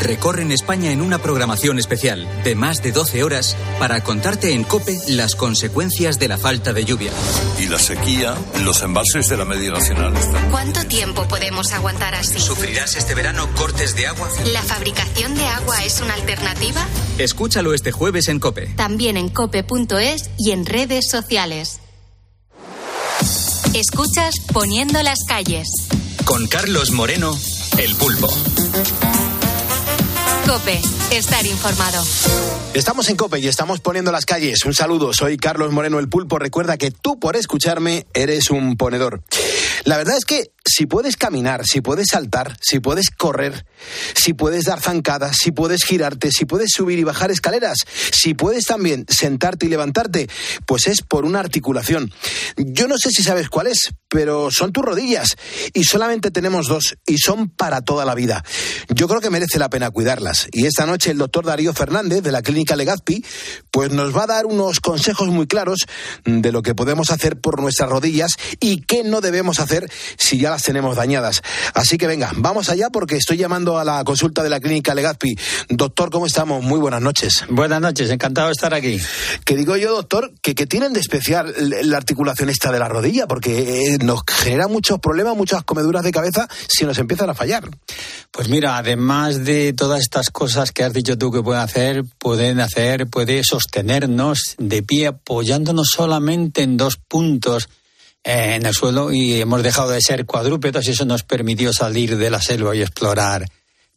recorren España en una programación especial de más de 12 horas para contarte en COPE las consecuencias de la falta de lluvia. Y la sequía, los embalses de la media nacional están. ¿Cuánto tiempo podemos aguantar así? ¿Sufrirás este verano cortes de agua? ¿La fabricación de agua es una alternativa? Escúchalo este jueves en COPE. También en cope.es y en redes sociales. Escuchas Poniendo las calles. Con Carlos Moreno, El Pulpo. Cope, estar informado. Estamos en Cope y estamos poniendo las calles. Un saludo, soy Carlos Moreno el Pulpo. Recuerda que tú por escucharme eres un ponedor. La verdad es que si puedes caminar, si puedes saltar, si puedes correr, si puedes dar zancadas, si puedes girarte, si puedes subir y bajar escaleras, si puedes también sentarte y levantarte, pues es por una articulación. Yo no sé si sabes cuál es, pero son tus rodillas y solamente tenemos dos y son para toda la vida. Yo creo que merece la pena cuidarlas. Y esta noche el doctor Darío Fernández de la clínica Legazpi pues nos va a dar unos consejos muy claros de lo que podemos hacer por nuestras rodillas y qué no debemos hacer si ya las tenemos dañadas. Así que venga, vamos allá porque estoy llamando a la consulta de la clínica Legazpi. Doctor, ¿cómo estamos? Muy buenas noches. Buenas noches, encantado de estar aquí. Que digo yo, doctor, que, que tienen de especial la articulación esta de la rodilla, porque eh, nos genera muchos problemas, muchas comeduras de cabeza si nos empiezan a fallar. Pues mira, además de todas estas cosas que has dicho tú que pueden hacer, pueden hacer, puede sostenernos de pie apoyándonos solamente en dos puntos eh, en el suelo y hemos dejado de ser cuadrúpedos y eso nos permitió salir de la selva y explorar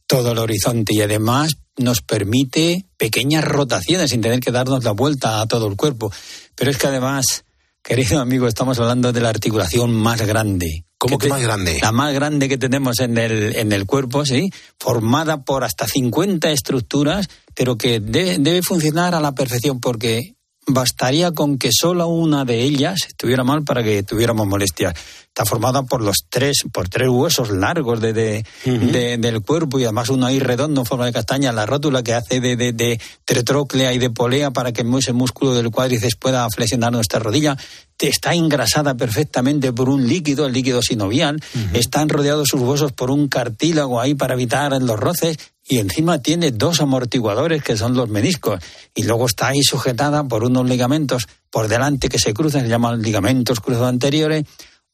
todo el horizonte y además nos permite pequeñas rotaciones sin tener que darnos la vuelta a todo el cuerpo. Pero es que además, querido amigo, estamos hablando de la articulación más grande. ¿Cómo que más grande? La más grande que tenemos en el, en el cuerpo, sí, formada por hasta 50 estructuras, pero que de- debe funcionar a la perfección porque bastaría con que solo una de ellas estuviera mal para que tuviéramos molestias. Está formada por los tres, por tres huesos largos de, de- de- del cuerpo y además uno ahí redondo en forma de castaña, la rótula que hace de, de, de tetróclea y de polea para que ese músculo del cuádriceps pueda flexionar nuestra rodilla. Está engrasada perfectamente por un líquido, el líquido sinovial. Están rodeados sus huesos por un cartílago ahí para evitar los roces y encima tiene dos amortiguadores que son los meniscos y luego está ahí sujetada por unos ligamentos por delante que se cruzan, se llaman ligamentos cruzados anteriores,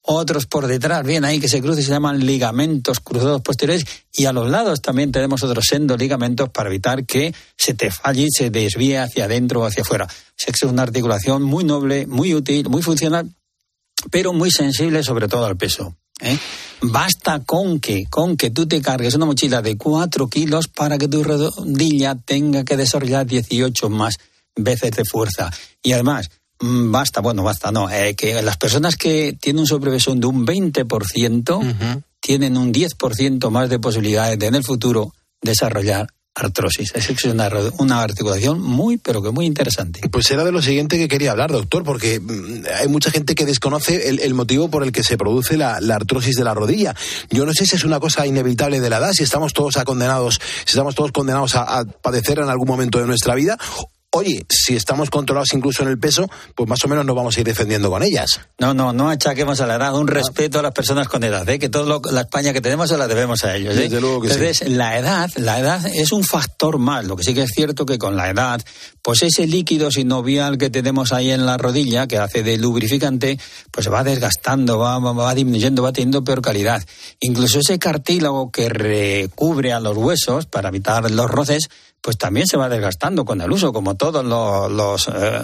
otros por detrás, bien ahí que se cruzan, se llaman ligamentos cruzados posteriores y a los lados también tenemos otros sendos ligamentos para evitar que se te falle y se desvíe hacia adentro o hacia afuera. Es una articulación muy noble, muy útil, muy funcional, pero muy sensible sobre todo al peso. ¿eh? Basta con que, con que tú te cargues una mochila de 4 kilos para que tu rodilla tenga que desarrollar 18 más veces de fuerza. Y además, basta, bueno, basta, no, eh, que las personas que tienen un sobrepeso de un 20% tienen un 10% más de posibilidades de en el futuro desarrollar artrosis. Es una, una, articulación muy, pero que muy interesante. Pues era de lo siguiente que quería hablar, doctor, porque mm, hay mucha gente que desconoce el, motivo por el que se produce la, artrosis de la rodilla. Yo no sé si es una cosa inevitable de la edad, si estamos todos condenados, si estamos todos condenados a, a padecer en algún momento de nuestra vida, oye, si estamos controlados incluso en el peso, pues más o menos nos vamos a ir defendiendo con ellas. No, no, no achaquemos a la edad, un respeto a las personas con edad, ¿eh? que toda la España que tenemos se la debemos a ellos. ¿eh? Desde luego que Entonces, la edad, la edad es un factor más, lo que sí que es cierto que con la edad, pues ese líquido sinovial que tenemos ahí en la rodilla, que hace de lubrificante, pues va desgastando, va, va disminuyendo, va teniendo peor calidad. Incluso ese cartílago que recubre a los huesos para evitar los roces, pues también se va desgastando con el uso, como todos los, los, eh,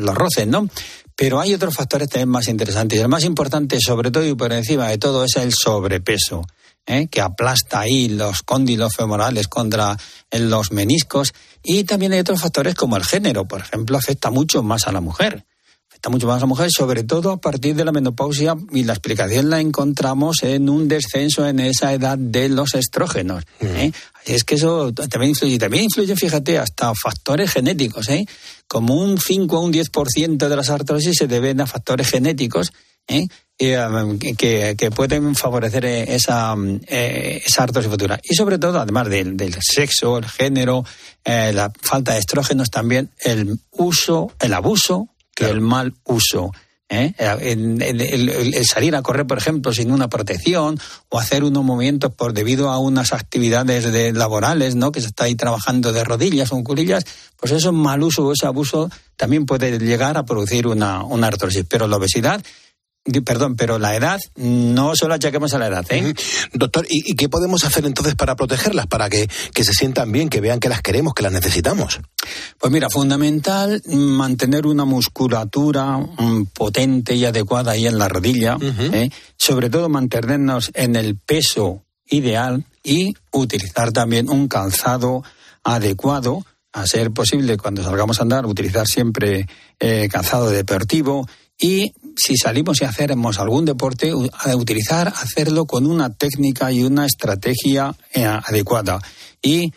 los roces, ¿no? Pero hay otros factores también más interesantes. El más importante, sobre todo y por encima de todo, es el sobrepeso, ¿eh? que aplasta ahí los cóndilos femorales contra los meniscos. Y también hay otros factores como el género, por ejemplo, afecta mucho más a la mujer afecta mucho más la mujer, sobre todo a partir de la menopausia, y la explicación la encontramos en un descenso en esa edad de los estrógenos. ¿eh? Es que eso también influye. También influye, fíjate, hasta factores genéticos. ¿eh? Como un 5 o un 10% de las artrosis se deben a factores genéticos ¿eh? Um, que, que, pueden favorecer esa, eh, esa artrosis futura. Y sobre todo, además del, del sexo, el género, eh, la falta de estrógenos, también el uso, el abuso, el mal uso ¿eh? El, salir a correr, por ejemplo, sin una protección o hacer unos movimientos por debido a unas actividades de, laborales, ¿no? Que se está ahí trabajando de rodillas o en curillas, pues eso mal uso o ese abuso también puede llegar a producir una, una artrosis. Pero la obesidad Perdón, pero la edad no solo achaquemos a la edad, ¿eh? Doctor, ¿y, qué podemos hacer entonces para protegerlas, para que, que, se sientan bien, que vean que las queremos, que las necesitamos? Pues mira, fundamental mantener una musculatura mm, potente y adecuada ahí en la rodilla, ¿eh? sobre todo mantenernos en el peso ideal y utilizar también un calzado adecuado a ser posible cuando salgamos a andar, utilizar siempre eh, calzado deportivo y si salimos y hacemos algún deporte, a utilizar, hacerlo con una técnica y una estrategia eh, adecuada. Y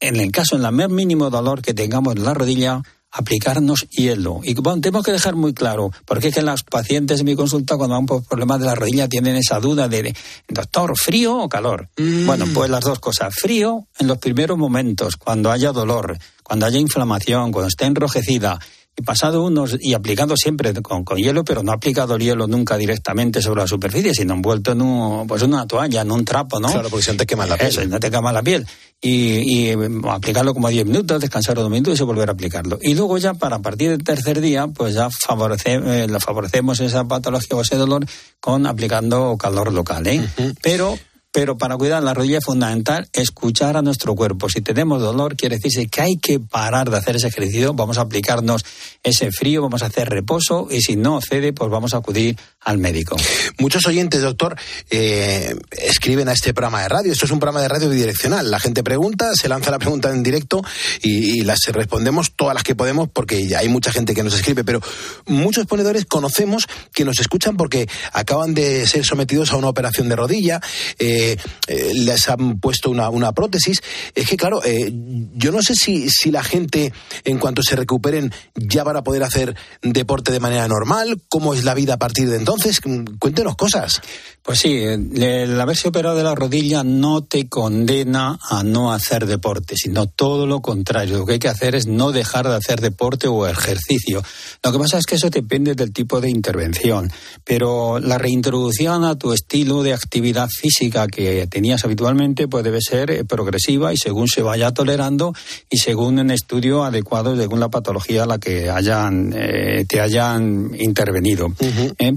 en el caso, en el más mínimo dolor que tengamos en la rodilla, aplicarnos hielo. Y tenemos que dejar muy claro, porque es que las pacientes en mi consulta, cuando van por problemas de la rodilla, tienen esa duda de, doctor, ¿frío o calor? Mm. Bueno, pues las dos cosas. Frío en los primeros momentos, cuando haya dolor, cuando haya inflamación, cuando esté enrojecida y pasado unos y aplicando siempre con, hielo, pero no aplicado el hielo nunca directamente sobre la superficie, sino envuelto en un, pues una toalla, en un trapo, ¿no? Claro, porque si no te quema la piel. Eso, no te quema la piel. Y, y aplicarlo como 10 minutos, descansar dos minutos y volver a aplicarlo. Y luego ya para partir del tercer día, pues ya favorece, eh, favorecemos esa patología o ese dolor con aplicando calor local, ¿eh? Pero pero para cuidar la rodilla es fundamental escuchar a nuestro cuerpo. Si tenemos dolor, quiere decirse que hay que parar de hacer ese ejercicio, vamos a aplicarnos ese frío, vamos a hacer reposo y si no cede, pues vamos a acudir al médico. Muchos oyentes, doctor, eh, escriben a este programa de radio. Esto es un programa de radio bidireccional. La gente pregunta, se lanza la pregunta en directo y, las respondemos todas las que podemos porque hay mucha gente que nos escribe, pero muchos ponedores conocemos que nos escuchan porque acaban de ser sometidos a una operación de rodilla. Eh, eh, les han puesto una, una, prótesis. Es que, claro, eh, yo no sé si, si la gente, en cuanto se recuperen, ya van a poder hacer deporte de manera normal. ¿Cómo es la vida a partir de entonces? Cuéntenos cosas. Pues sí, el haberse operado de la rodilla no te condena a no hacer deporte, sino todo lo contrario. Lo que hay que hacer es no dejar de hacer deporte o ejercicio. Lo que pasa es que eso depende del tipo de intervención, pero la reintroducción a tu estilo de actividad física que tenías habitualmente pues debe ser eh, progresiva y según se vaya tolerando y según un estudio adecuado según la patología a la que hayan eh, te hayan intervenido. ¿eh?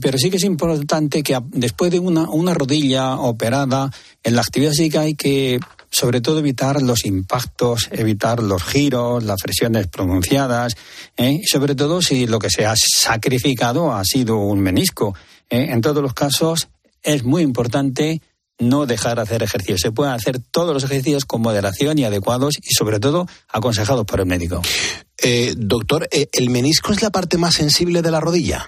pero sí que es importante que después de una, una rodilla operada en la actividad física hay que sobre todo evitar los impactos, evitar los giros, las presiones pronunciadas, y sobre todo si lo que se ha sacrificado ha sido un menisco. eh, en todos los casos es muy importante no dejar de hacer ejercicio. Se pueden hacer todos los ejercicios con moderación y adecuados y sobre todo aconsejados por el médico. Eh, doctor, eh, ¿el menisco es la parte más sensible de la rodilla?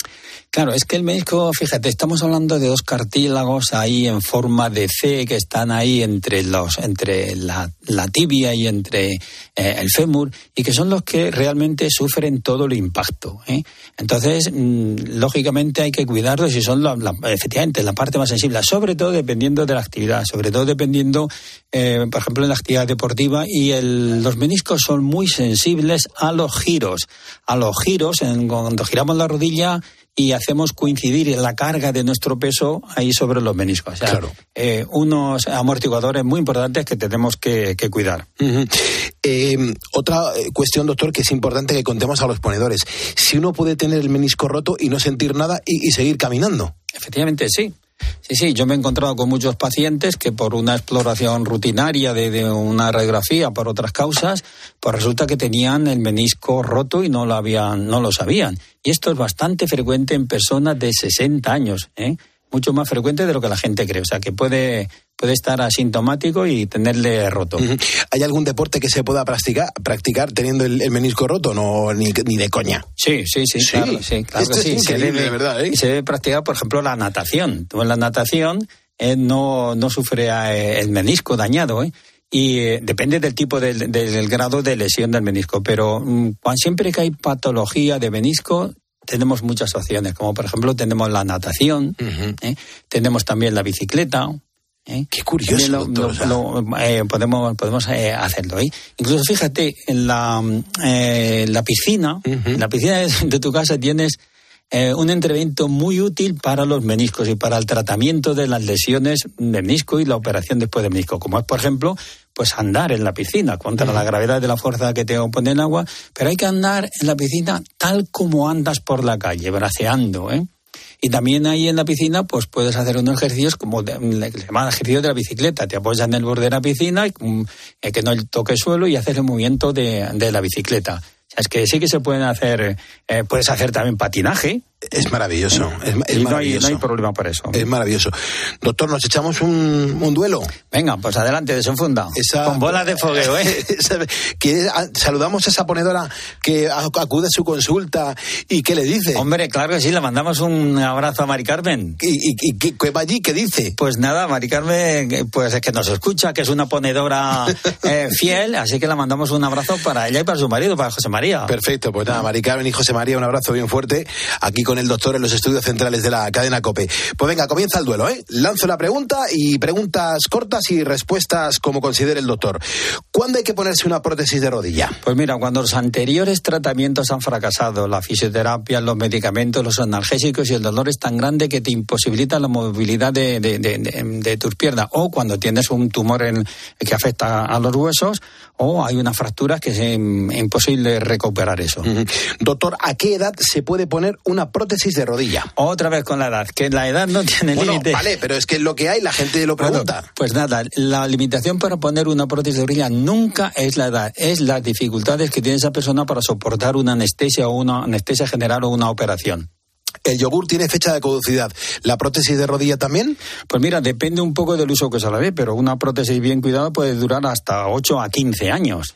Claro, es que el menisco, fíjate, estamos hablando de dos cartílagos ahí en forma de C que están ahí entre los, entre la, tibia y entre eh, el fémur y que son los que realmente sufren todo el impacto. ¿eh? Entonces, mm, lógicamente hay que cuidarlos y son efectivamente la parte más sensible, sobre todo dependiendo de la actividad, sobre todo dependiendo, eh, por ejemplo, en la actividad deportiva y el, los meniscos son muy sensibles a los giros, a los giros, en, cuando giramos la rodilla y hacemos coincidir la carga de nuestro peso ahí sobre los meniscos. O sea, Claro. eh, unos amortiguadores muy importantes que tenemos que, que cuidar. Eh, otra eh, cuestión, doctor, que es importante que contemos a los ponedores. Si uno puede tener el menisco roto y no sentir nada y, y seguir caminando. Efectivamente, sí. Sí, sí, yo me he encontrado con muchos pacientes que por una exploración rutinaria de, una radiografía, por otras causas, pues resulta que tenían el menisco roto y no lo habían, no lo sabían. Y esto es bastante frecuente en personas de 60 años, ¿eh? Mucho más frecuente de lo que la gente cree. O sea, que puede, puede estar asintomático y tenerle roto. ¿Hay algún deporte que se pueda practicar, practicar teniendo el, el menisco roto? No, ni, ni de coña. Sí, sí, sí, Sí. claro, sí, claro Esto que es sí. Se debe, de verdad, ¿eh? se debe practicar, por ejemplo, la natación. Tú en la natación eh, no, no sufre eh, el menisco dañado, ¿eh? Y eh, depende del tipo del, del grado de lesión del menisco. Pero mm, cuando siempre que hay patología de menisco, tenemos muchas opciones. Como por ejemplo, tenemos la natación, ¿eh? tenemos también la bicicleta. ¿eh? Qué curioso, lo- doctor, lo- o sea. lo- eh, podemos podemos eh, hacerlo. Incluso fíjate, en la, la piscina, en la piscina de, de tu casa tienes eh, un entrevento muy útil para los meniscos y para el tratamiento de las lesiones de menisco y la operación después de menisco, como es, por ejemplo, pues andar en la piscina contra la gravedad de la fuerza que te pone el agua, pero hay que andar en la piscina tal como andas por la calle, braceando, ¿eh? Y también ahí en la piscina, pues puedes hacer unos ejercicios como de, se llama ejercicio de la bicicleta. Te apoyas en el borde de la piscina, y, mm, eh, que no toque suelo y haces el movimiento de, de la bicicleta. Sea, es que sí que se pueden hacer, eh, puedes hacer también patinaje. Es maravilloso, es, es y no hay, maravilloso. no hay problema por eso. Es maravilloso. Doctor, ¿nos echamos un, un duelo? Venga, pues adelante, desenfunda. Esa- Con bolas de fogueo, ¿eh? Esa- que, ah, saludamos a esa ponedora que acude a su consulta y ¿qué le dice? Hombre, claro que sí, le mandamos un abrazo a Mari Carmen. ¿Y, y, y qué, va allí? ¿Qué dice? Pues nada, Mari Carmen, pues es que nos escucha, que es una ponedora eh, fiel, así que le mandamos un abrazo para ella y para su marido, para José María. Perfecto, pues nada, Mari Carmen y José María, un abrazo bien fuerte aquí con el doctor en los estudios centrales de la cadena COPE. Pues venga, comienza el duelo, ¿eh? Lanzo la pregunta y preguntas cortas y respuestas como considere el doctor. ¿Cuándo hay que ponerse una prótesis de rodilla? Pues mira, cuando los anteriores tratamientos han fracasado, la fisioterapia, los medicamentos, los analgésicos y el dolor es tan grande que te imposibilita la movilidad de- de- de tus piernas, o cuando tienes un tumor en- que afecta a los huesos, o hay una fractura que es im- imposible recuperar eso. Doctor, ¿a qué edad se puede poner una prótesis de rodilla? Otra vez con la edad, que la edad no tiene Bueno, límite. vale, pero es que es lo que hay, la gente lo Bueno, pregunta. pues nada, la limitación para poner una prótesis de rodilla nunca es la edad, es las dificultades que tiene esa persona para soportar una anestesia o una anestesia general o una operación. El yogur tiene fecha de caducidad. ¿La prótesis de rodilla también? Pues mira, depende un poco del uso que se le dé, pero una prótesis bien cuidada puede durar hasta 8 a 15 años.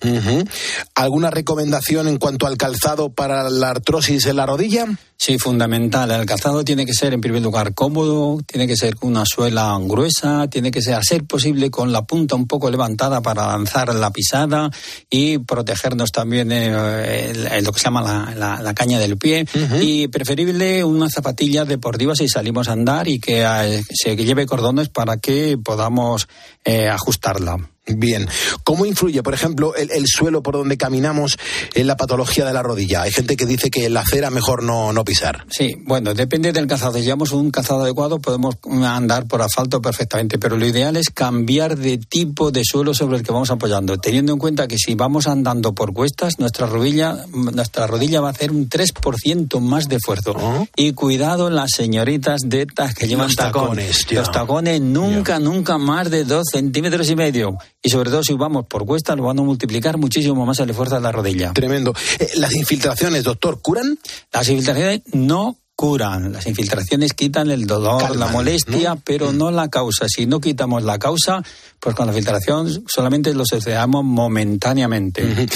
¿Alguna recomendación en cuanto al calzado para la artrosis en la rodilla? Sí, fundamental. El calzado tiene que ser, en primer lugar, cómodo, tiene que ser con una suela gruesa, tiene que ser, a ser posible, con la punta un poco levantada para lanzar la pisada y protegernos también eh, el- el- lo que se llama la, la- la caña del pie. Y preferible una zapatilla deportiva si salimos a andar y que eh, se lleve cordones para que podamos eh, ajustarla. Bien. ¿Cómo influye, por ejemplo, el, el suelo por donde caminamos en la patología de la rodilla? Hay gente que dice que la acera mejor no, no pisar. Sí, bueno, depende del calzado. Si llevamos un calzado adecuado, podemos andar por asfalto perfectamente, pero lo ideal es cambiar de tipo de suelo sobre el que vamos apoyando, teniendo en cuenta que si vamos andando por cuestas, nuestra rodilla, nuestra rodilla va a hacer un 3% más de esfuerzo. Y cuidado las señoritas de estas que llevan Los tacones, tío. Los tacones nunca, nunca más de dos centímetros y medio. Y sobre todo si vamos por cuestas, lo van a multiplicar muchísimo más el esfuerzo de la rodilla. Tremendo. Eh, ¿Las infiltraciones, doctor, curan? Las infiltraciones no curan. Las infiltraciones quitan el dolor, la molestia, pero no la causa. Si no quitamos la causa, pues con la filtración solamente lo sucedamos momentáneamente.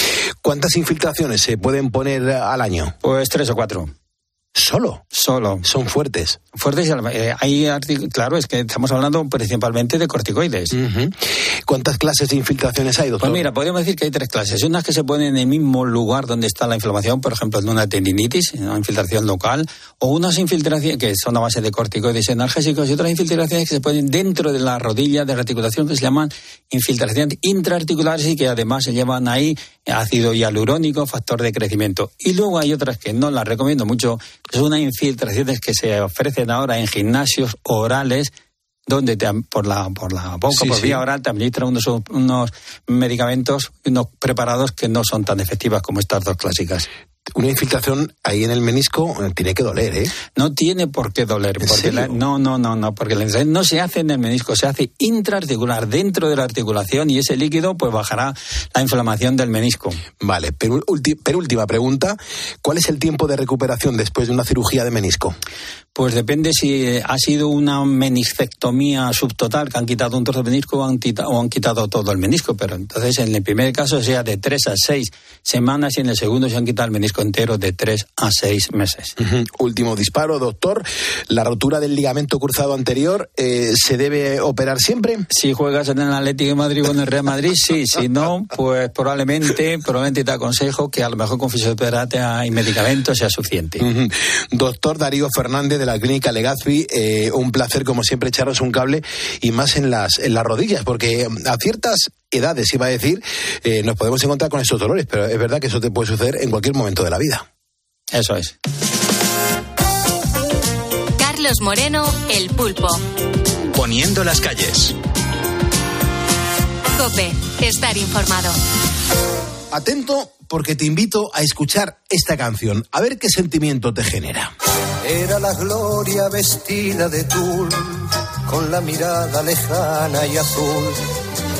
¿Cuántas infiltraciones se pueden poner al año? Pues tres o cuatro. ¿Solo? Solo. Son fuertes. Fuertes, eh, hay, claro, es que estamos hablando principalmente de corticoides. ¿Cuántas clases de infiltraciones hay, doctor? Pues mira, podríamos decir que hay tres clases. Unas que se ponen en el mismo lugar donde está la inflamación, por ejemplo, en una tendinitis, en una infiltración local, o unas infiltraciones que son a base de corticoides analgésicos y otras infiltraciones que se ponen dentro de la rodilla de la articulación que se llaman infiltraciones intraarticulares y que además se llevan ahí ácido hialurónico, factor de crecimiento. Y luego hay otras que no las recomiendo mucho, son unas infiltraciones que se ofrecen ahora en gimnasios orales donde por la por la boca, por vía oral, te administran unos, unos medicamentos, unos preparados que no son tan efectivas como estas dos clásicas una infiltración ahí en el menisco eh, tiene que doler, ¿eh? No tiene por qué doler. Porque no, no, no, no, porque la infiltración no se hace en el menisco, se hace intraarticular, dentro de la articulación, y ese líquido pues bajará la inflamación del menisco. Vale, pero, última pregunta, ¿cuál es el tiempo de recuperación después de una cirugía de menisco? Pues depende si ha sido una meniscectomía subtotal, que han quitado un trozo de menisco o han, o han quitado todo el menisco. Pero entonces, en el primer caso, sea de tres a seis semanas y en el segundo se han quitado el menisco entero de tres a seis meses. Último disparo, doctor. ¿La rotura del ligamento cruzado anterior eh, se debe operar siempre? Si juegas en el Atlético de Madrid o en el Real Madrid, sí. Si no, pues probablemente, probablemente te aconsejo que a lo mejor con fisioterapia y medicamentos sea suficiente. Doctor Darío Fernández de la clínica Legazpi. Eh, un placer, como siempre, echaros un cable y más en las, en las rodillas, porque a ciertas edades, iba a decir, eh, nos podemos encontrar con estos dolores, pero es verdad que eso te puede suceder en cualquier momento de la vida. Eso es. Carlos Moreno, El Pulpo. Poniendo las calles. Cope, estar informado. Atento porque te invito a escuchar esta canción, a ver qué sentimiento te genera. Era la gloria vestida de tul, con la mirada lejana y azul,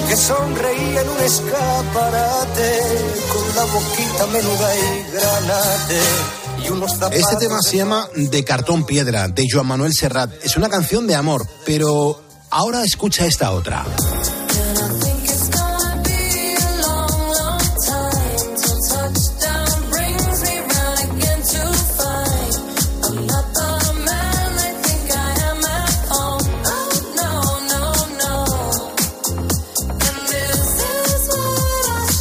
que sonreía en un escaparate, con la boquita menuda y granate. Este tema se llama De cartón piedra, de Joan Manuel Serrat. Es una canción de amor, pero ahora escucha esta otra.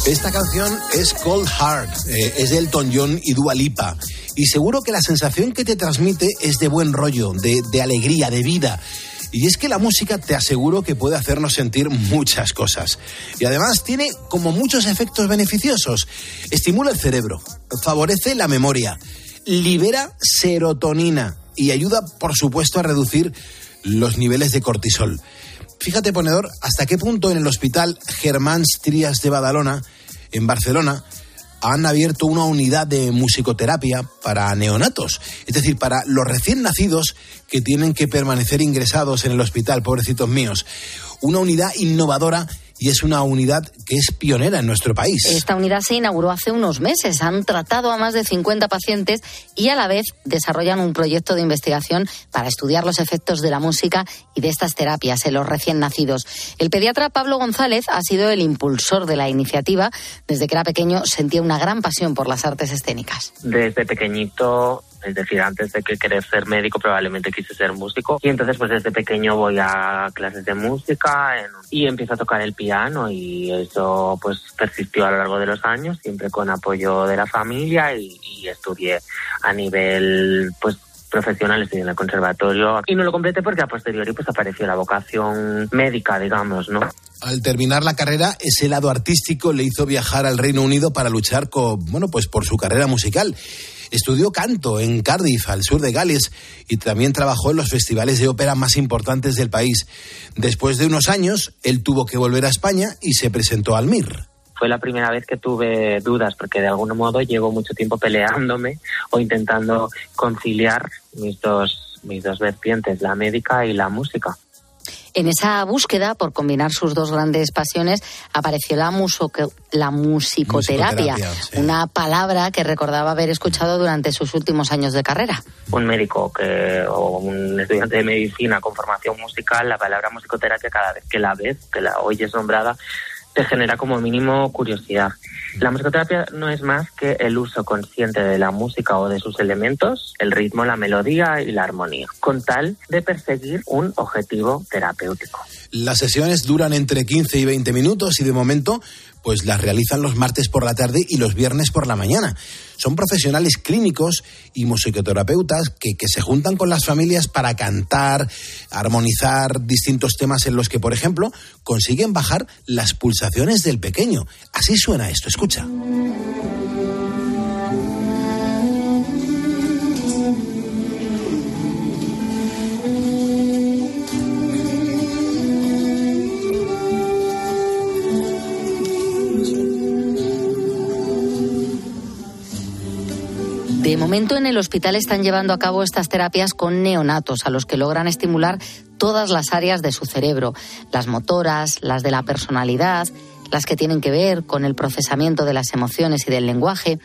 Esta canción es Cold Heart, eh, es de Elton John y Dua Lipa. Y seguro que la sensación que te transmite es de buen rollo, de, alegría, de vida. Y es que la música te aseguro que puede hacernos sentir muchas cosas. Y además tiene como muchos efectos beneficiosos. Estimula el cerebro, favorece la memoria, libera serotonina y ayuda, por supuesto, a reducir los niveles de cortisol. Fíjate, ponedor, hasta qué punto en el hospital Germán Trías de Badalona en Barcelona han abierto una unidad de musicoterapia para neonatos, es decir, para los recién nacidos que tienen que permanecer ingresados en el hospital, pobrecitos míos. Una unidad innovadora y es una unidad que es pionera en nuestro país. Esta unidad se inauguró hace unos meses. Han tratado a más de 50 pacientes y a la vez desarrollan un proyecto de investigación para estudiar los efectos de la música y de estas terapias en los recién nacidos. El pediatra Pablo González ha sido el impulsor de la iniciativa. Desde que era pequeño sentía una gran pasión por las artes escénicas. Desde pequeñito es decir, antes de que querer ser médico probablemente quise ser músico y entonces pues desde pequeño voy a clases de música y empiezo a tocar el piano y eso pues persistió a lo largo de los años, siempre con apoyo de la familia y, estudié a nivel pues profesional, estudié en el conservatorio y no lo completé porque a posteriori pues apareció la vocación médica, digamos, ¿no? Al terminar la carrera, ese lado artístico le hizo viajar al Reino Unido para luchar con, bueno, pues por su carrera musical. Estudió canto en Cardiff, al sur de Gales, y también trabajó en los festivales de ópera más importantes del país. Después de unos años, él tuvo que volver a España y se presentó al MIR fue la primera vez que tuve dudas porque de algún modo llevo mucho tiempo peleándome o intentando conciliar mis dos mis dos vertientes, la médica y la música. En esa búsqueda por combinar sus dos grandes pasiones apareció la, la musicoterapia, una palabra que recordaba haber escuchado durante sus últimos años de carrera. Un médico que, o un estudiante de medicina con formación musical, la palabra musicoterapia cada vez que la ves, que la oyes nombrada, te genera como mínimo curiosidad. La musicoterapia no es más que el uso consciente de la música o de sus elementos, el ritmo, la melodía y la armonía, con tal de perseguir un objetivo terapéutico. Las sesiones duran entre 15 y 20 minutos y de momento pues las realizan los martes por la tarde y los viernes por la mañana. Son profesionales clínicos y musicoterapeutas que, que, se juntan con las familias para cantar, armonizar distintos temas en los que, por ejemplo, consiguen bajar las pulsaciones del pequeño. Así suena esto, escucha. De momento en el hospital están llevando a cabo estas terapias con neonatos, a los que logran estimular todas las áreas de su cerebro, las motoras, las de la personalidad, las que tienen que ver con el procesamiento de las emociones y del lenguaje.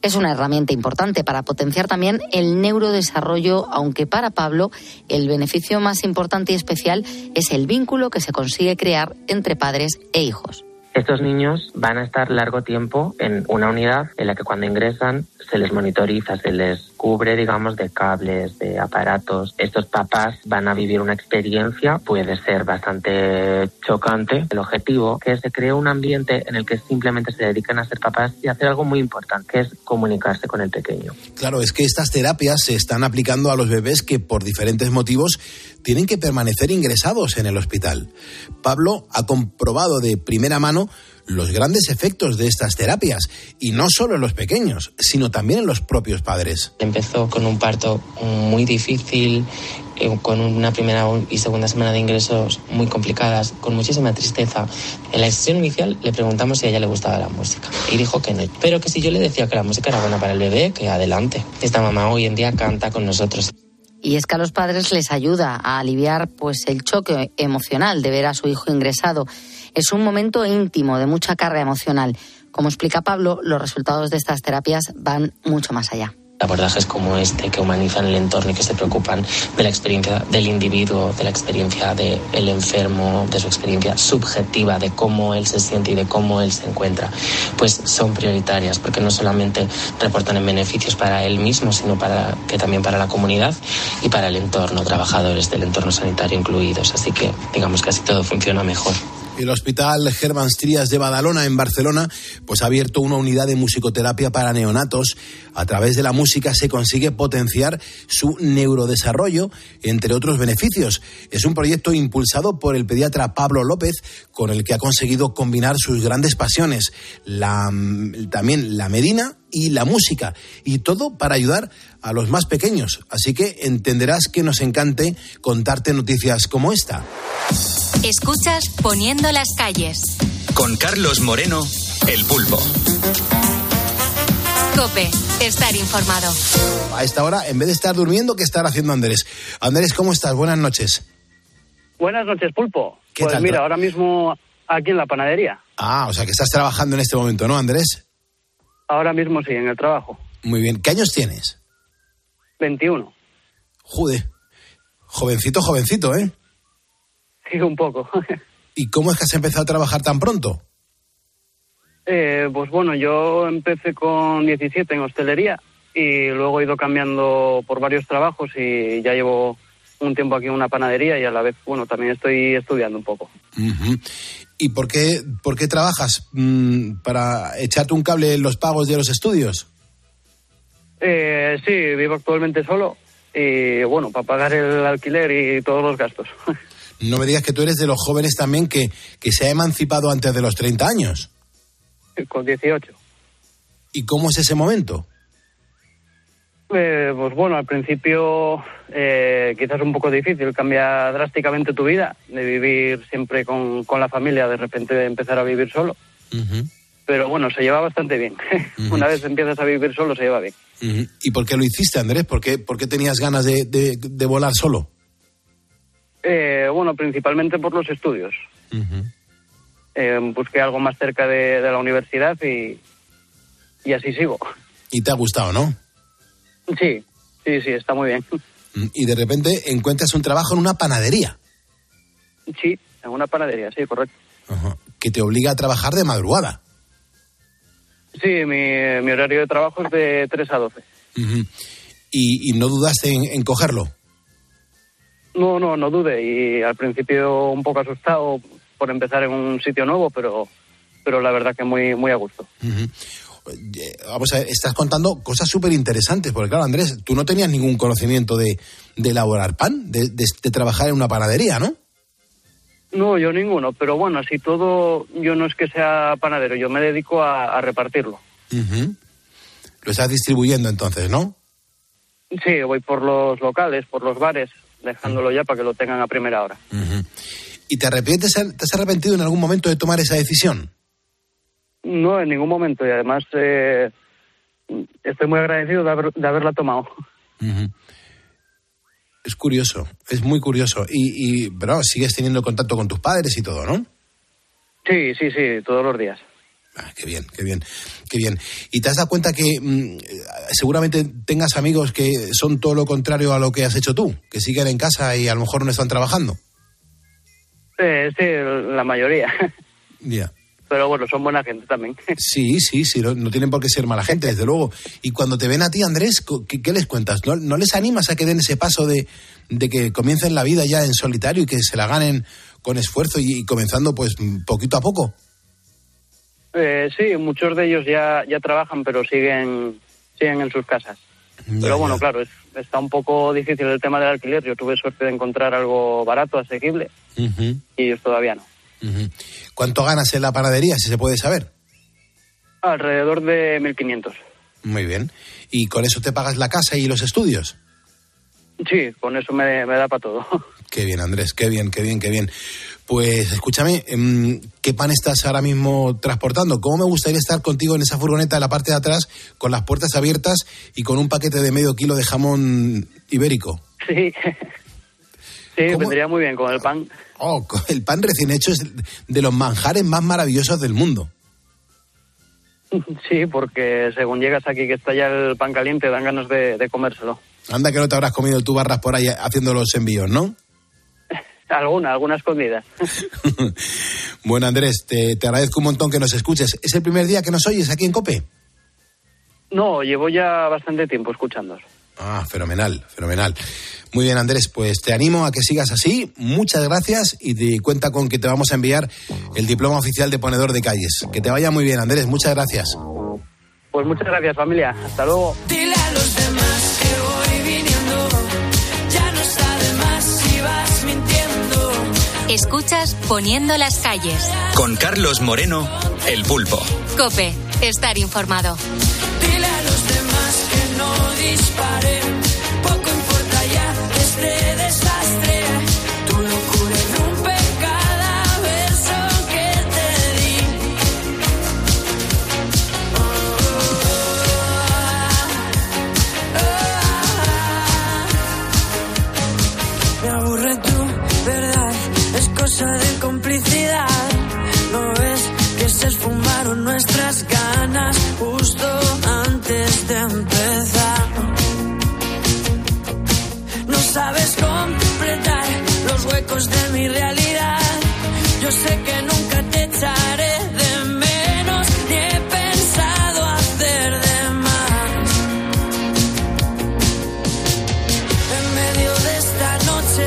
Es una herramienta importante para potenciar también el neurodesarrollo, aunque para Pablo el beneficio más importante y especial es el vínculo que se consigue crear entre padres e hijos. Estos niños van a estar largo tiempo en una unidad en la que cuando ingresan se les monitoriza, se les cubre, digamos, de cables, de aparatos. Estos papás van a vivir una experiencia, puede ser bastante chocante. El objetivo es que se cree un ambiente en el que simplemente se dedican a ser papás y hacer algo muy importante, que es comunicarse con el pequeño. Claro, es que estas terapias se están aplicando a los bebés que por diferentes motivos tienen que permanecer ingresados en el hospital. Pablo ha comprobado de primera mano los grandes efectos de estas terapias, y no solo en los pequeños, sino también en los propios padres. Empezó con un parto muy difícil, eh, con una primera y segunda semana de ingresos muy complicadas, con muchísima tristeza. En la sesión inicial le preguntamos si a ella le gustaba la música y dijo que no, pero que si yo le decía que la música era buena para el bebé, que adelante. Esta mamá hoy en día canta con nosotros. Y es que a los padres les ayuda a aliviar pues el choque emocional de ver a su hijo ingresado es un momento íntimo de mucha carga emocional. Como explica Pablo, los resultados de estas terapias van mucho más allá abordajes como este que humanizan el entorno y que se preocupan de la experiencia del individuo, de la experiencia del enfermo, de su experiencia subjetiva, de cómo él se siente y de cómo él se encuentra, pues son prioritarias porque no solamente reportan en beneficios para él mismo, sino para que también para la comunidad y para el entorno, trabajadores del entorno sanitario incluidos. Así que digamos que así todo funciona mejor. El Hospital Germán Strías de Badalona, en Barcelona, pues ha abierto una unidad de musicoterapia para neonatos. A través de la música se consigue potenciar su neurodesarrollo, entre otros beneficios. Es un proyecto impulsado por el pediatra Pablo López, con el que ha conseguido combinar sus grandes pasiones, la, también la medina y la música, y todo para ayudar a los más pequeños. Así que entenderás que nos encante contarte noticias como esta. Escuchas Poniendo las calles. Con Carlos Moreno, El Pulpo. Cope, estar informado. A esta hora, en vez de estar durmiendo, ¿qué estar haciendo Andrés? Andrés, ¿cómo estás? Buenas noches. Buenas noches, Pulpo. pues mira, ahora mismo aquí en la panadería. Ah, o sea que estás trabajando en este momento, ¿no, Andrés? Ahora mismo sí, en el trabajo. Muy bien. ¿Qué años tienes? 21. Jude. Jovencito, jovencito, ¿eh? Sí, un poco. ¿Y cómo es que has empezado a trabajar tan pronto? Eh, pues bueno, yo empecé con 17 en hostelería y luego he ido cambiando por varios trabajos y ya llevo un tiempo aquí en una panadería y a la vez, bueno, también estoy estudiando un poco. ¿Y por qué, por qué trabajas? Mm, ¿Para echarte un cable en los pagos de los estudios? Eh, sí, vivo actualmente solo y bueno, para pagar el alquiler y todos los gastos. No me digas que tú eres de los jóvenes también que, que se ha emancipado antes de los 30 años. Con 18. ¿Y cómo es ese momento? Eh, pues bueno, al principio eh, quizás un poco difícil, cambia drásticamente tu vida, de vivir siempre con, con la familia, de repente empezar a vivir solo. Pero bueno, se lleva bastante bien. Una vez empiezas a vivir solo, se lleva bien. ¿Y por qué lo hiciste, Andrés? ¿Por qué, por qué tenías ganas de, de, de volar solo? Eh, bueno, principalmente por los estudios. Eh, busqué algo más cerca de, de la universidad y, y así sigo. Y te ha gustado, ¿no? Sí, sí, sí, está muy bien. Mm, Y de repente encuentras un trabajo en una panadería Sí, en una panadería, sí, correcto. que te obliga a trabajar de madrugada. Sí, mi, mi horario de trabajo es de 3 a 12. Ujú. y, y no dudaste en, en cogerlo. No, no, no dude. Y al principio un poco asustado por empezar en un sitio nuevo, pero, pero la verdad que muy, muy a gusto. Vamos a ver, estás contando cosas súper interesantes, porque claro, Andrés, tú no tenías ningún conocimiento de, de elaborar pan, de, de- de trabajar en una panadería, ¿no? No, yo ninguno, pero bueno, así todo, yo no es que sea panadero, yo me dedico a, a repartirlo. Lo estás distribuyendo entonces, ¿no? Sí, voy por los locales, por los bares, dejándolo ya para que lo tengan a primera hora. ¿Y te arrepientes, te has arrepentido en algún momento de tomar esa decisión? No, en ningún momento, y además eh, estoy muy agradecido de, haber- de haberla tomado. Es curioso, es muy curioso. Y, y pero sigues teniendo contacto con tus padres y todo, ¿no? Sí, sí, sí, todos los días. Ah, qué bien, qué bien, qué bien. ¿Y te has dado cuenta que mm, seguramente tengas amigos que son todo lo contrario a lo que has hecho tú? Que siguen en casa y a lo mejor no están trabajando. Eh, sí, la mayoría. Ya. Pero bueno, son buena gente también. Sí, sí, sí, no, no tienen por qué ser mala gente, desde luego. Y cuando te ven a ti, Andrés, ¿qué, qué les cuentas? ¿No, no les animas a que den ese paso de, de que comiencen la vida ya en solitario y que se la ganen con esfuerzo y, y comenzando pues poquito a poco? Eh, sí, muchos de ellos ya, ya trabajan, pero siguen, siguen en sus casas. pero bueno, claro, es- está un poco difícil el tema del alquiler. Yo tuve suerte de encontrar algo barato, asequible, y ellos todavía no. ¿Cuánto ganas en la panadería, si se puede saber? Alrededor de 1.500. Muy bien. ¿Y con eso te pagas la casa y los estudios? Sí, con eso me, me da para todo. Qué bien, Andrés, qué bien, qué bien, qué bien. Pues escúchame, em, ¿qué pan estás ahora mismo transportando? ¿Cómo me gustaría estar contigo en esa furgoneta de la parte de atrás, con las puertas abiertas y con un paquete de medio kilo de jamón ibérico? Sí, sí, vendría muy bien con el pan. Oh, el pan recién hecho es de los manjares más maravillosos del mundo. Sí, porque según llegas aquí que está ya el pan caliente, dan ganas de, de comérselo. Anda que no te habrás comido tú barras por ahí haciendo los envíos, ¿no? Alguna, alguna escondida. Bueno, Andrés, te, te agradezco un montón que nos escuches. ¿Es el primer día que nos oyes aquí en COPE? No, llevo ya bastante tiempo escuchándoos. Ah, fenomenal, fenomenal. Muy bien, Andrés, pues te animo a que sigas así. Muchas gracias y te cuenta con que te vamos a enviar el diploma oficial de ponedor de calles. Que te vaya muy bien, Andrés. Muchas gracias. Pues muchas gracias, familia. Hasta luego. Dile a los demás que voy viniendo. Ya no está de más si vas mintiendo. Escuchas Poniendo las calles. Con Carlos Moreno, El Pulpo. Cope, estar informado. Dile a los demás que no disparen. Nuestras ganas justo antes de empezar. No sabes completar los huecos de mi realidad. Yo sé que nunca te echaré de menos, ni he pensado hacer de más. En medio de esta noche